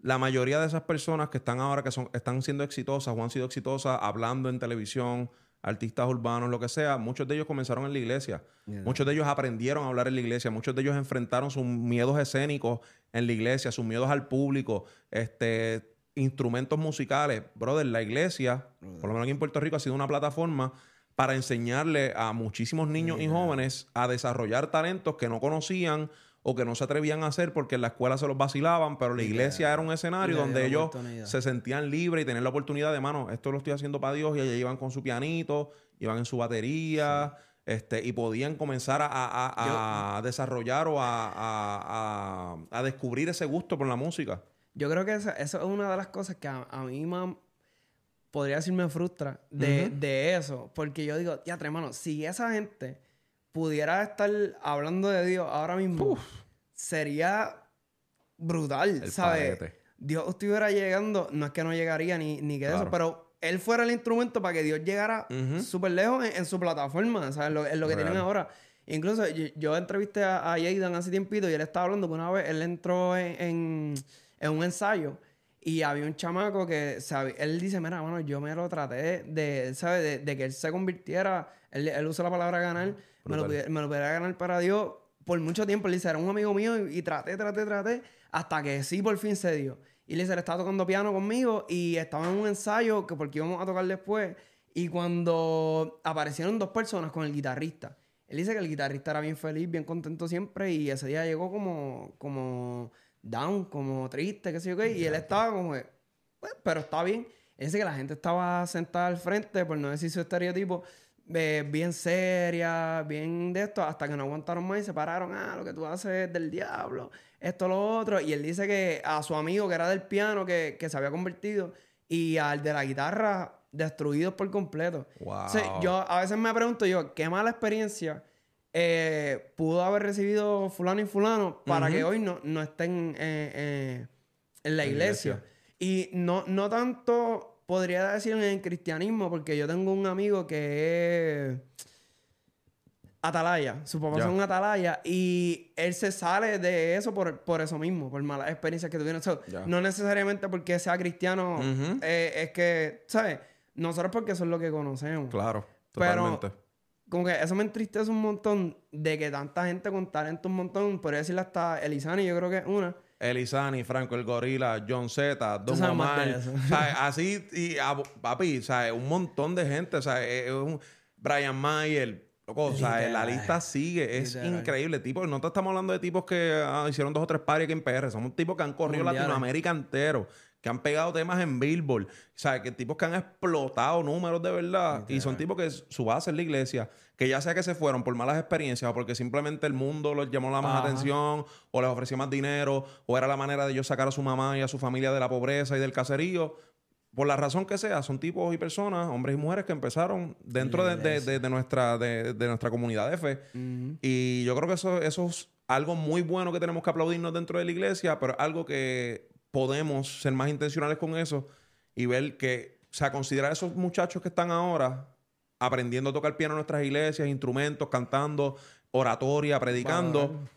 la mayoría de esas personas que están ahora, que son, están siendo exitosas o han sido exitosas hablando en televisión, artistas urbanos, lo que sea, muchos de ellos comenzaron en la iglesia. Muchos de ellos aprendieron a hablar en la iglesia. Muchos de ellos enfrentaron sus miedos escénicos en la iglesia, sus miedos al público, este, instrumentos musicales. Brother, la iglesia, por lo menos aquí en Puerto Rico, ha sido una plataforma para enseñarle a muchísimos niños y jóvenes a desarrollar talentos que no conocían o que no se atrevían a hacer porque en la escuela se los vacilaban, pero la iglesia era un escenario donde ellos se sentían libres y tenían la oportunidad de, mano, esto lo estoy haciendo para Dios y ellos iban con su pianito, iban en su batería. Este, y podían comenzar a, desarrollar o a, descubrir ese gusto por la música. Yo creo que eso, es una de las cosas que a, mí más podría decir me frustra de, eso. Porque yo digo, ya, hermano, si esa gente pudiera estar hablando de Dios ahora mismo, sería brutal, ¿sabes? Dios estuviera llegando, no es que no llegaría ni, ni que eso, pero él fuera el instrumento para que Dios llegara súper lejos en, su plataforma, ¿sabes? Lo, en lo que tienen ahora. Incluso yo, entrevisté a, a Jaydan hace tiempito y él estaba hablando que una vez él entró en, un ensayo y había un chamaco que, ¿sabe? Él dice, mira, bueno, yo me lo traté de, ¿sabes? De, que él se convirtiera, él, él usa la palabra ganar, me lo, me lo pudiera ganar para Dios por mucho tiempo. Dice, era un amigo mío y, traté, traté, traté, hasta que sí por fin se dio. Y él estaba tocando piano conmigo y estaba en un ensayo que porque íbamos a tocar después. Y cuando aparecieron dos personas con el guitarrista, él dice que el guitarrista era bien feliz, bien contento siempre y ese día llegó como, como down, como triste, qué sé yo qué. Y él estaba como, pues, pero está bien. Él dice que la gente estaba sentada al frente, por no decir su estereotipo, bien seria, bien de esto, hasta que no aguantaron más y se pararon, ah, lo que tú haces es del diablo, esto, lo otro. Y él dice que a su amigo que era del piano, que, se había convertido, y al de la guitarra, destruidos por completo. Wow. yo a veces me pregunto yo, qué mala experiencia eh, pudo haber recibido fulano y fulano para que hoy no, no estén eh, eh, en la iglesia. Y no, no tanto podría decir en el cristianismo, porque yo tengo un amigo que es atalaya. Su papá es un atalaya y él se sale de eso por, por eso mismo, por malas experiencias que tuvieron. no necesariamente porque sea cristiano, eh, es que, ¿sabes? Nosotros porque eso es lo que conocemos. Claro, totalmente. Pero, como que eso me entristece un montón de que tanta gente con talento un montón, podría decirle hasta Elizani, yo creo que es una Elizani, Franco el Gorila, John Z, Don Omar. Así, y papi, ¿sabes? un montón de gente. ¿sabes? Un Brian Mayer. Loco, la lista sigue. Es increíble. Tipo, no te estamos hablando de tipos que ah, hicieron dos o tres pares aquí en PR. Somos tipos que han corrido Latinoamérica entero que han pegado temas en Billboard, o sea, que tipos que han explotado números de verdad, y son tipos que su base es la iglesia, que ya sea que se fueron por malas experiencias o porque simplemente el mundo los llamó la más atención, o les ofreció más dinero, o era la manera de ellos sacar a su mamá y a su familia de la pobreza y del caserío. Por la razón que sea, son tipos y personas, hombres y mujeres que empezaron dentro de, nuestra, de, nuestra comunidad de fe. Y yo creo que eso, eso es algo muy bueno que tenemos que aplaudirnos dentro de la iglesia, pero algo que podemos ser más intencionales con eso y ver que, o sea, considerar a esos muchachos que están ahora aprendiendo a tocar piano en nuestras iglesias, instrumentos, cantando, oratoria, predicando.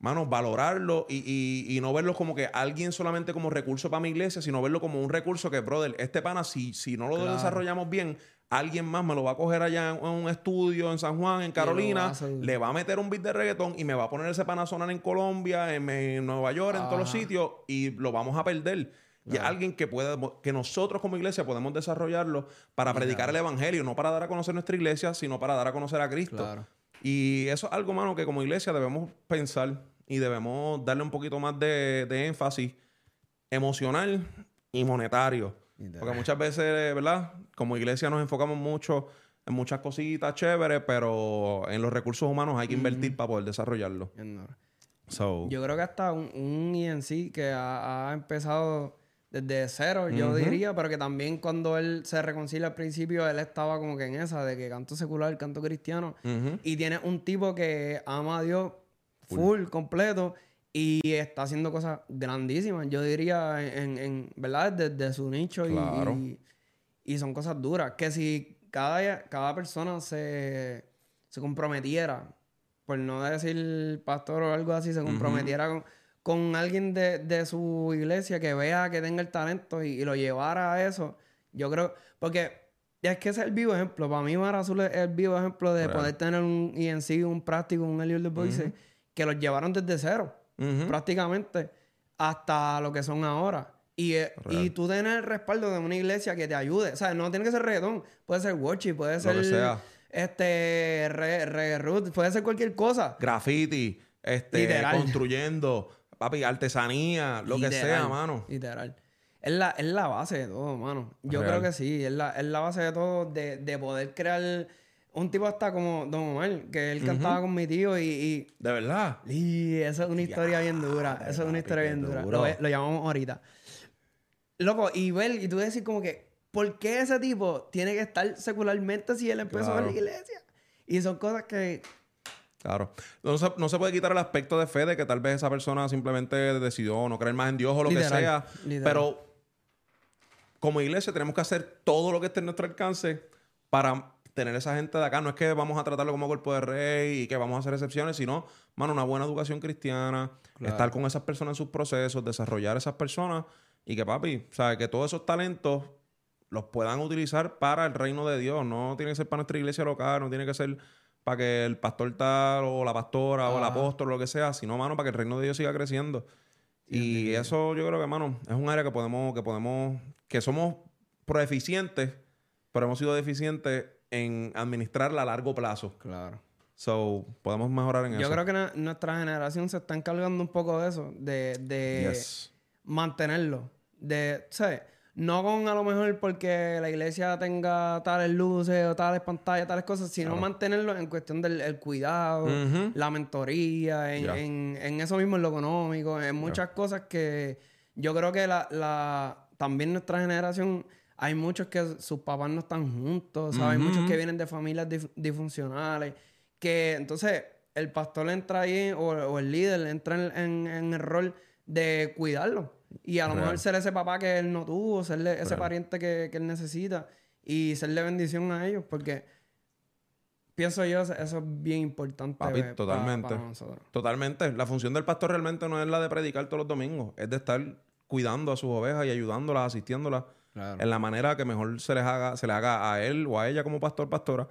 Mano, valorarlo y, no verlo como que alguien solamente como recurso para mi iglesia, sino verlo como un recurso que, brother, este pana, si, si no lo desarrollamos bien, alguien más me lo va a coger allá en, un estudio en San Juan, en Carolina, le va a meter un beat de reggaetón y me va a poner ese pana a sonar en Colombia, en, Nueva York, en todos los sitios y lo vamos a perder. Y alguien que pueda, que nosotros como iglesia podemos desarrollarlo para predicar el evangelio, no para dar a conocer nuestra iglesia, sino para dar a conocer a Cristo. Y eso es algo, mano, que como iglesia debemos pensar y debemos darle un poquito más de, de énfasis emocional y monetario porque muchas veces, ¿verdad? Como iglesia nos enfocamos mucho en muchas cositas chéveres, pero en los recursos humanos hay que invertir para poder desarrollarlo. yo creo que hasta un, un sí que ha, empezado desde cero, yo diría, pero que también cuando él se reconcilia al principio, él estaba como que en esa de que canto secular, canto cristiano, y tiene un tipo que ama a Dios full. completo y está haciendo cosas grandísimas, yo diría, en, ¿verdad? Desde su nicho y, y, son cosas duras. Que si cada, cada persona se, se comprometiera, por no decir pastor o algo así, se comprometiera con, con alguien de, de, su iglesia que vea que tenga el talento y, lo llevara a eso, yo creo, porque es que ese es el vivo ejemplo. Para mí, Mar Azul es el vivo ejemplo de poder tener un INC, un práctico, un Elliot de Boise, que los llevaron desde cero, prácticamente, hasta lo que son ahora. Y, eh, y tú tener el respaldo de una iglesia que te ayude. O sea, no tiene que ser reggaetón. Puede ser worship, puede ser... Este... Re, root, puede ser cualquier cosa. Graffiti. Este... Construyendo. Papi, artesanía. Lo que sea, mano. Literal. Es la, es la base de todo, mano. Yo creo que sí. Es la, es la base de todo de, de poder crear un tipo hasta como Don Omar, que él cantaba con mi tío y, ¿De verdad? Y esa es una historia bien dura. Esa es una historia bien dura. Lo, lo, llamamos ahorita. Loco, y ver, y tú decir como que, ¿por qué ese tipo tiene que estar secularmente si él empezó en la iglesia? Y son cosas que... Claro. No se, no se, puede quitar el aspecto de fe de que tal vez esa persona simplemente decidió no creer más en Dios o lo que sea. Pero como iglesia tenemos que hacer todo lo que esté en nuestro alcance para tener esa gente de acá. No es que vamos a tratarlo como cuerpo de rey y que vamos a hacer excepciones, sino, mano, una buena educación cristiana, estar con esas personas en sus procesos, desarrollar esas personas y que, papi, o que todos esos talentos los puedan utilizar para el reino de Dios. No tiene que ser para nuestra iglesia local, no tiene que ser para que el pastor tal o la pastora o el apóstol lo que sea, sino, mano, para que el reino de Dios siga creciendo. y eso yo creo que, mano, es un área que podemos, que podemos, que somos proeficientes, pero hemos sido deficientes en administrarla a largo plazo. Claro. So, podemos mejorar en eso. Yo creo que nuestra generación se está encargando un poco de eso, de, de mantenerlo de, ¿sabes? No con a lo mejor porque la iglesia tenga tales luces o tales pantallas, tales cosas, sino mantenerlo en cuestión del cuidado, la mentoría, en, en, eso mismo en lo económico, en muchas cosas que yo creo que la, la, también nuestra generación, hay muchos que sus papás no están juntos, ¿sabes? Hay muchos que vienen de familias disfuncionales, que entonces el pastor entra ahí o, el líder entra en, en el rol de cuidarlo y a lo mejor ser ese papá que él no tuvo, serle ese pariente que, él necesita y serle bendición a ellos, porque pienso yo, eso es bien importante. Papi, totalmente. Totalmente. La función del pastor realmente no es la de predicar todos los domingos, es de estar cuidando a sus ovejas y ayudándolas, asistiéndolas en la manera que mejor se les haga, se le haga a él o a ella como pastor, pastora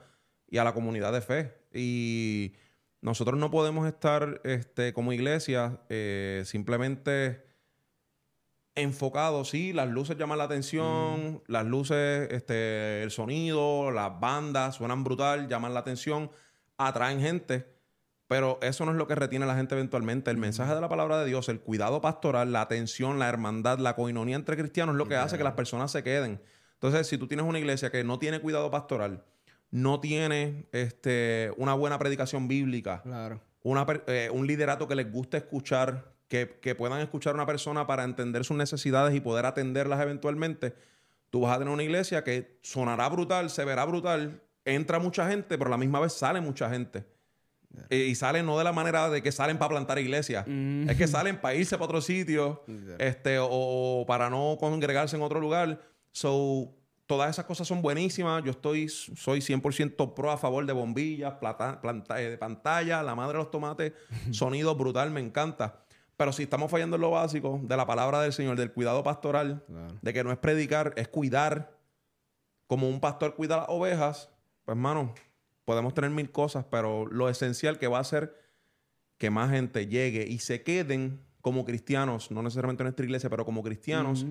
y a la comunidad de fe. Y nosotros no podemos estar este, como iglesia eh, simplemente enfocado, sí, las luces llaman la atención, mm. las luces, este, el sonido, las bandas suenan brutal, llaman la atención, atraen gente, pero eso no es lo que retiene a la gente eventualmente. El mm. mensaje de la palabra de Dios, el cuidado pastoral, la atención, la hermandad, la coinonía entre cristianos es lo que hace que las personas se queden. Entonces, si tú tienes una iglesia que no tiene cuidado pastoral, no tiene este, una buena predicación bíblica, claro. Eh, un liderato que les guste escuchar, que, puedan escuchar a una persona para entender sus necesidades y poder atenderlas eventualmente, tú vas a tener una iglesia que sonará brutal, se verá brutal, entra mucha gente, pero a la misma vez sale mucha gente. Y salen no de la manera de que salen para plantar iglesias, mm. es que salen para irse para otro sitio, este, o, para no congregarse en otro lugar. So, todas esas cosas son buenísimas. Yo estoy, soy 100% pro a favor de bombillas, plata, eh, de pantalla, la madre de los tomates, sonido brutal, me encanta. Pero si estamos fallando en lo básico de la palabra del Señor, del cuidado pastoral, de que no es predicar, es cuidar, como un pastor cuida las ovejas, pues hermano, podemos tener mil cosas, pero lo esencial que va a ser que más gente llegue y se queden como cristianos, no necesariamente en nuestra iglesia, pero como cristianos,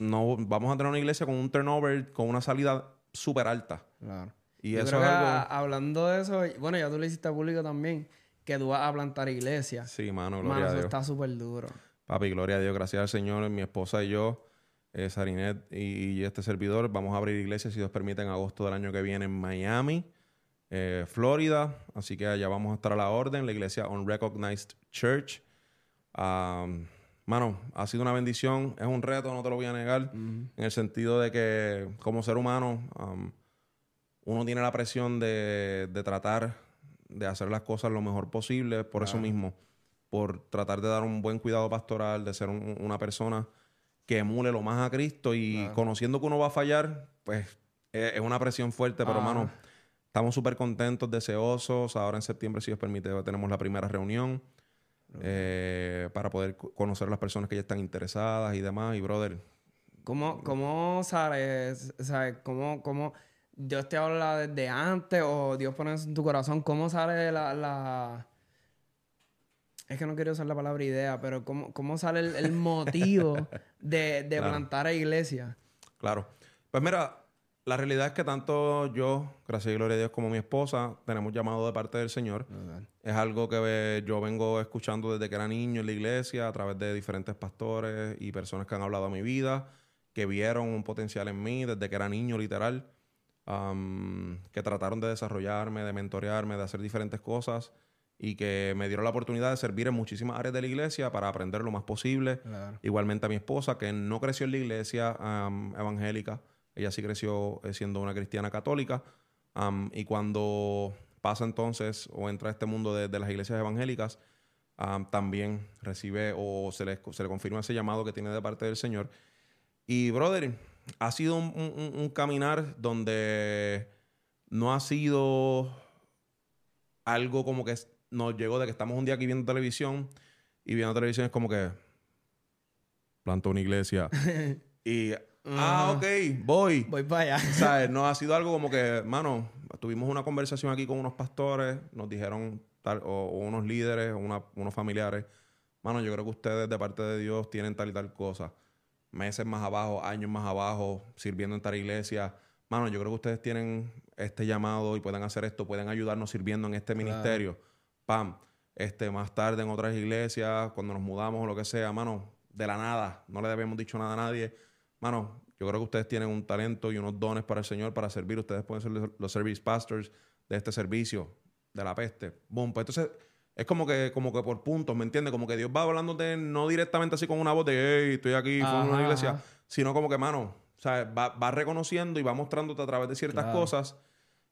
no vamos a tener una iglesia con un turnover, con una salida súper alta. Claro. Y eso es algo... hablando de eso, bueno, ya tú lo hiciste público también que tú vas a plantar iglesia. Sí, mano, gloria mano, a Dios. está súper duro. Papi, gloria a Dios, gracias al Señor, mi esposa y yo, eh, Sarinet y, este servidor, vamos a abrir iglesia, si Dios permite, en agosto del año que viene en Miami, eh, Florida. Así que allá vamos a estar a la orden, la iglesia Unrecognized Church. mano, ha sido una bendición, es un reto, no te lo voy a negar, en el sentido de que como ser humano, uno tiene la presión de, de tratar de hacer las cosas lo mejor posible, por eso mismo, por tratar de dar un buen cuidado pastoral, de ser una persona que emule lo más a Cristo y conociendo que uno va a fallar, pues es, una presión fuerte, pero hermano, estamos súper contentos, deseosos. Ahora en septiembre, si Dios permite, tenemos la primera reunión eh, para poder co- conocer a las personas que ya están interesadas y demás. Y, brother, ¿Cómo, cómo sabes, sabes, cómo, cómo Dios te habla desde antes o Dios pone eso en tu corazón? ¿Cómo sale la, la... Es que no quiero usar la palabra idea, pero ¿cómo, cómo sale el, el motivo de, de Claro. plantar a iglesia? Claro. Pues mira, la realidad es que tanto yo, gracias y gloria a Dios, como mi esposa, tenemos llamado de parte del Señor. Es algo que yo vengo escuchando desde que era niño en la iglesia, a través de diferentes pastores y personas que han hablado a mi vida, que vieron un potencial en mí desde que era niño, literal, que trataron de desarrollarme, de mentorearme, de hacer diferentes cosas y que me dieron la oportunidad de servir en muchísimas áreas de la iglesia para aprender lo más posible. Claro. Igualmente a mi esposa, que no creció en la iglesia evangélica, ella sí creció eh, siendo una cristiana católica. y cuando pasa entonces o entra a este mundo de, de las iglesias evangélicas, am, también recibe o se le, se le confirma ese llamado que tiene de parte del Señor. Y, brother, ha sido un, un- caminar donde no ha sido algo como que nos llegó de que estamos un día aquí viendo televisión y viendo televisión es como que plantó una iglesia y ah ok voy Voy para allá. ¿Sabes? No ha sido algo como que, mano, tuvimos una conversación aquí con unos pastores, nos dijeron, tal, o, o unos líderes, o una- unos familiares, mano, yo creo que ustedes de parte de Dios tienen tal y tal cosa. Meses más abajo, años más abajo, sirviendo en tal iglesia. Mano, yo creo que ustedes tienen este llamado y pueden hacer esto, pueden ayudarnos sirviendo en este ministerio. Pam. Este, más tarde en otras iglesias, cuando nos mudamos o lo que sea, mano, de la nada, no le habíamos dicho nada a nadie. Mano, yo creo que ustedes tienen un talento y unos dones para el Señor para servir. Ustedes pueden ser los- los service pastors de este servicio, de la peste. Boom. Pues entonces, es como que, como que por puntos, ¿me entiendes? Como que Dios va hablándote no directamente así con una voz de, hey, estoy aquí, fue una iglesia, ajá. sino como que, mano, o sea, va, va reconociendo y va mostrándote a través de ciertas Claro. cosas.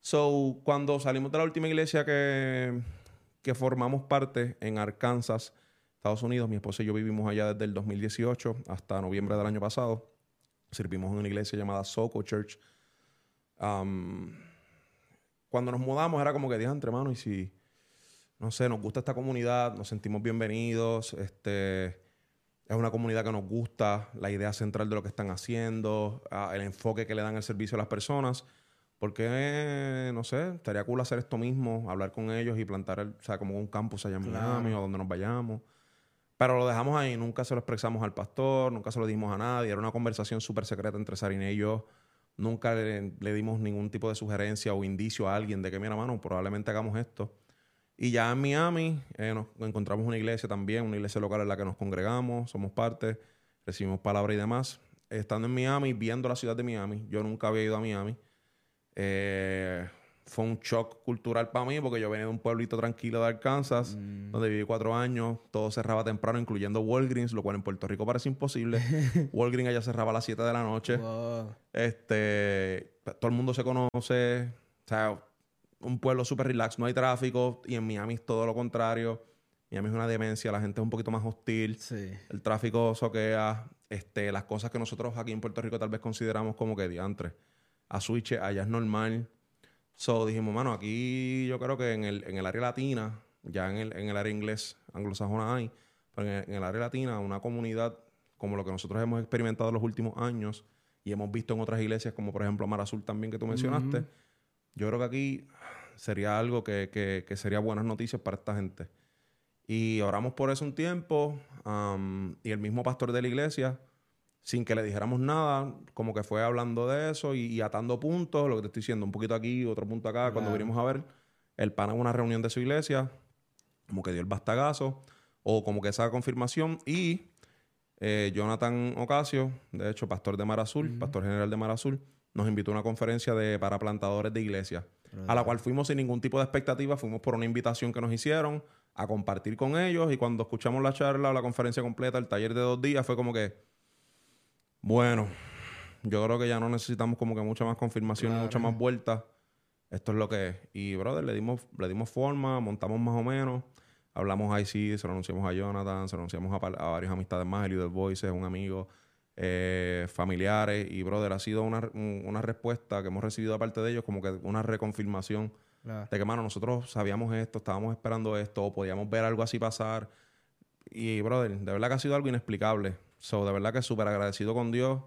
So, cuando salimos de la última iglesia que, que formamos parte en Arkansas, Estados Unidos, mi esposa y yo vivimos allá desde el 2018 hasta noviembre del año pasado. Servimos en una iglesia llamada Soco Church. Um, cuando nos mudamos era como que dije entre manos y si, no sé, nos gusta esta comunidad, nos sentimos bienvenidos, este, es una comunidad que nos gusta, la idea central de lo que están haciendo, ah, el enfoque que le dan al servicio a las personas. Porque, no sé, estaría cool hacer esto mismo, hablar con ellos y plantar, el- o sea, como un campus allá en Claro. Miami o donde nos vayamos. Pero lo dejamos ahí, nunca se lo expresamos al pastor, nunca se lo dimos a nadie. Era una conversación súper secreta entre Sarine y yo. Nunca le, le dimos ningún tipo de sugerencia o indicio a alguien de que, mira, mano, probablemente hagamos esto. Y ya en Miami eh, nos encontramos una iglesia también, una iglesia local en la que nos congregamos, somos parte, recibimos palabra y demás. Estando en Miami, viendo la ciudad de Miami, yo nunca había ido a Miami. Eh, fue un shock cultural para mí porque yo venía de un pueblito tranquilo de Arkansas, donde viví cuatro años, todo cerraba temprano, incluyendo Walgreens, lo cual en Puerto Rico parece imposible. Walgreens allá cerraba a las 7 de la noche. Wow. Este, todo el mundo se conoce, o sea, un pueblo súper relax, no hay tráfico, y en Miami es todo lo contrario. Miami es una demencia, la gente es un poquito más hostil, Sí. el tráfico soquea, este, las cosas que nosotros aquí en Puerto Rico tal vez consideramos como que diantres. A switch, allá es normal. So dijimos, mano, aquí yo creo que en el, en el área latina, ya en el, en el área inglés, anglosajona hay, pero en el, en el área latina, una comunidad como lo que nosotros hemos experimentado en los últimos años y hemos visto en otras iglesias, como por ejemplo Mar Azul también que tú mencionaste, yo creo que aquí sería algo que, que, que sería buenas noticias para esta gente. Y oramos por eso un tiempo. y el mismo pastor de la iglesia, sin que le dijéramos nada, como que fue hablando de eso y, y atando puntos, lo que te estoy diciendo, un poquito aquí, otro punto acá. Cuando vinimos a ver, el pana en una reunión de su iglesia, como que dio el bastagazo, o como que esa confirmación. Y eh, Jonathan Ocasio, de hecho, pastor de Mar Azul, pastor general de Mar Azul, nos invitó a una conferencia de, para plantadores de iglesia, a la cual fuimos sin ningún tipo de expectativa, fuimos por una invitación que nos hicieron a compartir con ellos y cuando escuchamos la charla o la conferencia completa, el taller de dos días, fue como que, bueno, yo creo que ya no necesitamos como que mucha más confirmación, Claro. mucha más vuelta. Esto es lo que es. Y, brother, le dimos, le dimos forma, montamos más o menos. Hablamos ahí sí, se lo anunciamos a Jonathan, se lo anunciamos a, a varias amistades más, el Leader Voices, un amigo, eh, familiares. Y, brother, ha sido una, una respuesta que hemos recibido aparte de ellos, como que una reconfirmación de que, mano, nosotros sabíamos esto, estábamos esperando esto, o podíamos ver algo así pasar. Y, brother, de verdad que ha sido algo inexplicable. So, de verdad que súper agradecido con Dios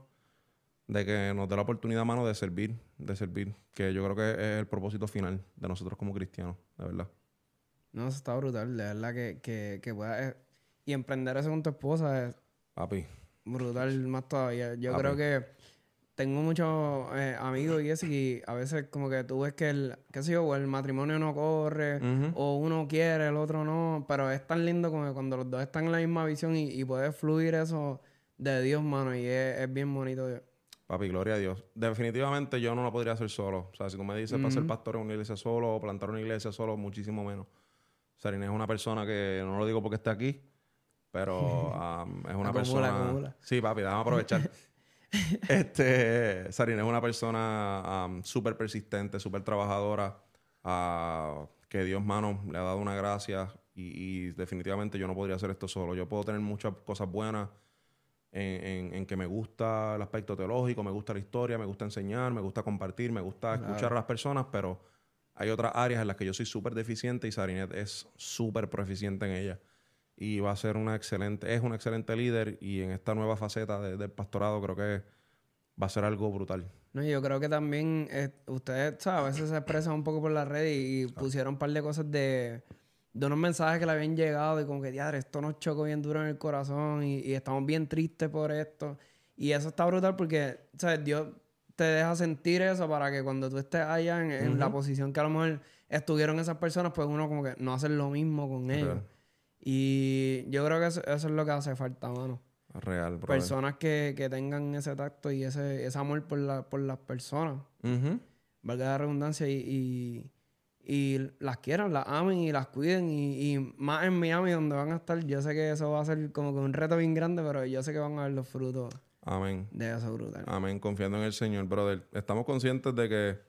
de que nos dé la oportunidad, mano, de servir, de servir, que yo creo que es el propósito final de nosotros como cristianos, de verdad. No, eso está brutal, de verdad que, que, que puedas... Eh, y emprender eso con tu esposa es... Papi. Brutal más todavía. Yo creo que tengo muchos eh, amigos y eso, y a veces como que tú ves que el, qué sé yo, el matrimonio no corre, o uno quiere, el otro no, pero es tan lindo como cuando los dos están en la misma visión y, y puedes fluir eso de Dios, mano, y es, bien bonito. Papi, gloria a Dios. Definitivamente yo no lo podría hacer solo. O sea, si tú me dices para ser pastor en una iglesia solo o plantar una iglesia solo, muchísimo menos. Sarine es una persona que, no lo digo porque está aquí, pero es una persona... Sí, papi, déjame aprovechar. este, Sarina es una persona súper persistente, súper trabajadora, que Dios, mano, le ha dado una gracia y, definitivamente yo no podría hacer esto solo. Yo puedo tener muchas cosas buenas en, que me gusta el aspecto teológico, me gusta la historia, me gusta enseñar, me gusta compartir, me gusta escuchar a las personas, pero hay otras áreas en las que yo soy súper deficiente y Sarinet es súper proficiente en ellas y va a ser una excelente, es una excelente líder y en esta nueva faceta del pastorado creo que va a ser algo brutal. No, yo creo que también eh, ustedes, ¿sabes? A veces se expresan un poco por la red y, pusieron un par de cosas de, de unos mensajes que le habían llegado y como que, diadre, esto nos chocó bien duro en el corazón y, estamos bien tristes por esto. Y eso está brutal porque, ¿sabes? Dios te deja sentir eso para que cuando tú estés allá en, la posición que a lo mejor estuvieron esas personas, pues uno como que no hace lo mismo con ellos. Y yo creo que eso, es lo que hace falta, mano. Real, bro. Personas que, tengan ese tacto y ese, ese amor por, la, por las personas. Valga la redundancia y, y, las quieran, las amen y las cuiden. Y, más en Miami, donde van a estar, yo sé que eso va a ser como que un reto bien grande, pero yo sé que van a ver los frutos. Amén. De eso brutal. Amén. Confiando en el Señor, brother. Estamos conscientes de que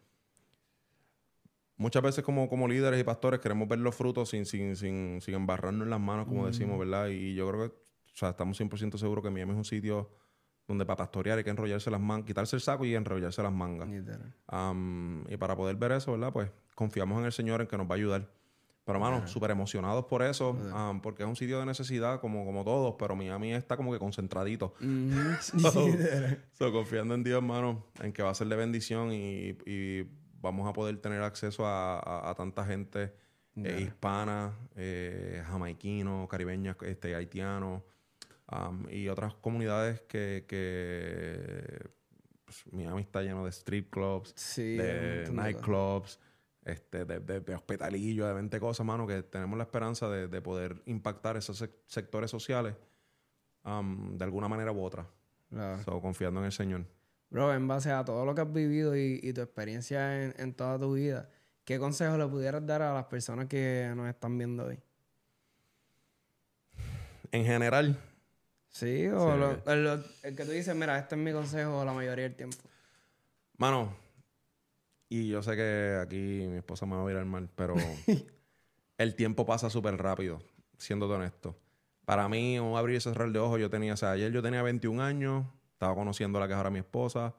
muchas veces como, como líderes y pastores queremos ver los frutos sin, sin, sin, sin embarrarnos en las manos, como decimos, ¿verdad? Y yo creo que, o sea, estamos 100% seguros que Miami es un sitio donde para pastorear hay que enrollarse las mangas, quitarse el saco y enrollarse las mangas. y para poder ver eso, ¿verdad? Pues confiamos en el Señor en que nos va a ayudar. Pero, hermano, súper emocionados por eso, porque es un sitio de necesidad como, como todos, pero Miami está como que concentradito. so, confiando en Dios, hermano, en que va a ser de bendición y, y vamos a poder tener acceso a, tanta gente eh, hispana, eh, jamaiquino, caribeña, este, haitiano y otras comunidades que, que pues, Miami está lleno de strip clubs, de nightclubs, este, de, de, hospitalillo, de 20 cosas, mano, que tenemos la esperanza de, poder impactar esos sectores sociales de alguna manera u otra. confiando en el Señor. Bro, en base a todo lo que has vivido y, tu experiencia en, toda tu vida, ¿qué consejo le pudieras dar a las personas que nos están viendo hoy? En general. Sí, o el, que tú dices, mira, este es mi consejo la mayoría del tiempo. Mano, y yo sé que aquí mi esposa me va a mirar mal, pero el tiempo pasa súper rápido, siendo honesto. Para mí, un abrir y cerrar de ojos, yo tenía, o sea, ayer yo tenía 21 años, estaba conociendo a la que es ahora mi esposa.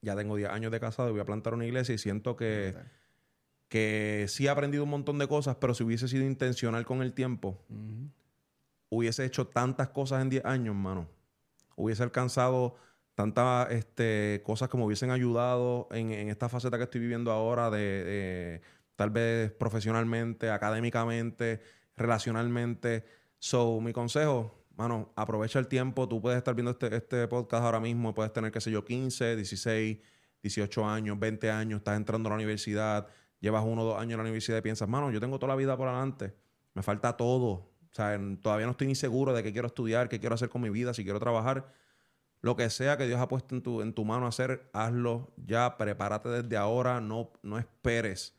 Ya tengo 10 años de casado y voy a plantar una iglesia y siento que, que sí he aprendido un montón de cosas, pero si hubiese sido intencional con el tiempo, hubiese hecho tantas cosas en 10 años, mano. Hubiese alcanzado tantas este, cosas que me hubiesen ayudado en, esta faceta que estoy viviendo ahora de, tal vez profesionalmente, académicamente, relacionalmente. So, mi consejo, mano, aprovecha el tiempo. Tú puedes estar viendo este, este podcast ahora mismo, puedes tener, qué sé yo, 15, 16, 18 años, 20 años, estás entrando a la universidad, llevas uno o dos años en la universidad y piensas, mano, yo tengo toda la vida por delante, me falta todo. O sea, todavía no estoy ni seguro de qué quiero estudiar, qué quiero hacer con mi vida, si quiero trabajar. Lo que sea que Dios ha puesto en tu, en tu mano hacer, hazlo ya, prepárate desde ahora, no, no esperes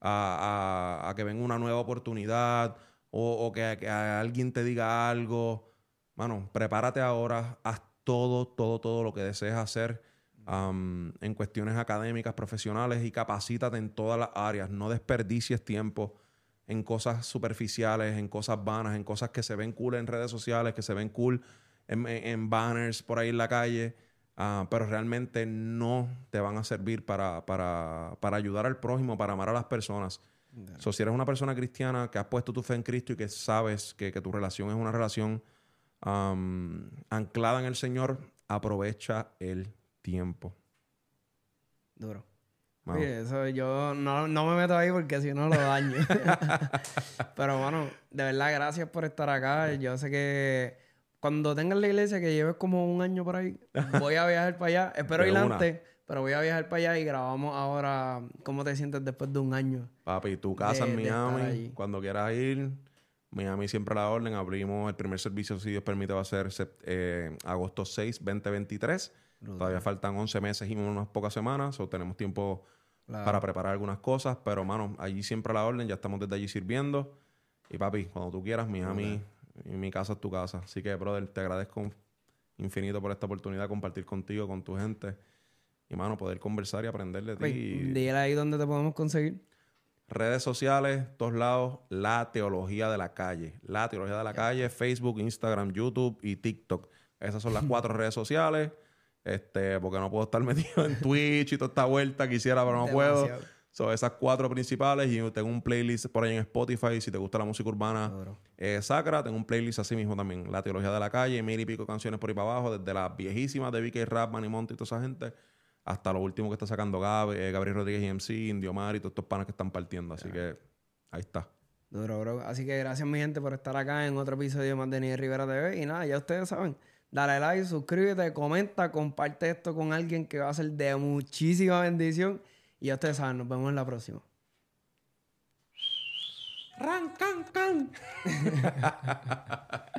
a, que venga una nueva oportunidad o, que, alguien te diga algo mano, prepárate ahora, haz todo, todo, todo lo que desees hacer en cuestiones académicas, profesionales y capacítate en todas las áreas. No desperdicies tiempo en cosas superficiales, en cosas vanas, en cosas que se ven cool en redes sociales, que se ven cool en, en banners por ahí en la calle, ah, pero realmente no te van a servir para, para, para ayudar al prójimo, para amar a las personas. So, si eres una persona cristiana que has puesto tu fe en Cristo y que sabes que, que tu relación es una relación am, anclada en el Señor, aprovecha el tiempo. Duro. Mano. Sí, eso yo no, no me meto ahí porque si no lo daño. Pero bueno, de verdad, gracias por estar acá. Yo sé que cuando tengas la iglesia, que lleves como un año por ahí, voy a viajar para allá. Espero ir antes, pero voy a viajar para allá y grabamos ahora cómo te sientes después de un año. Papi, tu casa de- en Miami, cuando quieras ir, Miami siempre a la orden. Abrimos el primer servicio, si Dios permite, va a ser eh, agosto 6, 2023. Todavía faltan 11 meses y unas pocas semanas, o tenemos tiempo Claro. para preparar algunas cosas, pero mano, allí siempre a la orden, ya estamos desde allí sirviendo. Y papi, cuando tú quieras, Miami, y mi casa es tu casa. Así que, brother, te agradezco infinito por esta oportunidad de compartir contigo, con tu gente. Y, mano, poder conversar y aprender de ti. Pues, y- Dile ahí dónde te podemos conseguir. Redes sociales, todos lados, la teología de la calle. La teología de la calle, Facebook, Instagram, YouTube y TikTok. Esas son las cuatro redes sociales. Este, porque no puedo estar metido en Twitch y toda esta vuelta. Quisiera, pero no puedo. Son esas cuatro principales. Y tengo un playlist por ahí en Spotify. Si te gusta la música urbana eh, sacra, tengo un playlist así mismo también. La teología de la calle, mil y pico canciones por ahí para abajo. Desde las viejísimas de VK Rap, Manny Monte y toda esa gente. Hasta lo último que está sacando Gab, eh, Gabriel Rodríguez y MC, Indio Mar y todos estos panas que están partiendo. Así que ahí está. Duro, bro. Así que gracias, mi gente, por estar acá en otro episodio más de Niel Rivera TV. Y nada, ya ustedes saben. Dale like, suscríbete, comenta, comparte esto con alguien que va a ser de muchísima bendición. Y ya ustedes saben, nos vemos en la próxima. Ran, can, can.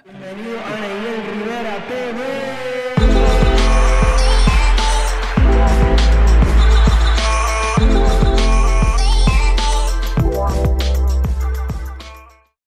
Bienvenido a Niel Rivera TV.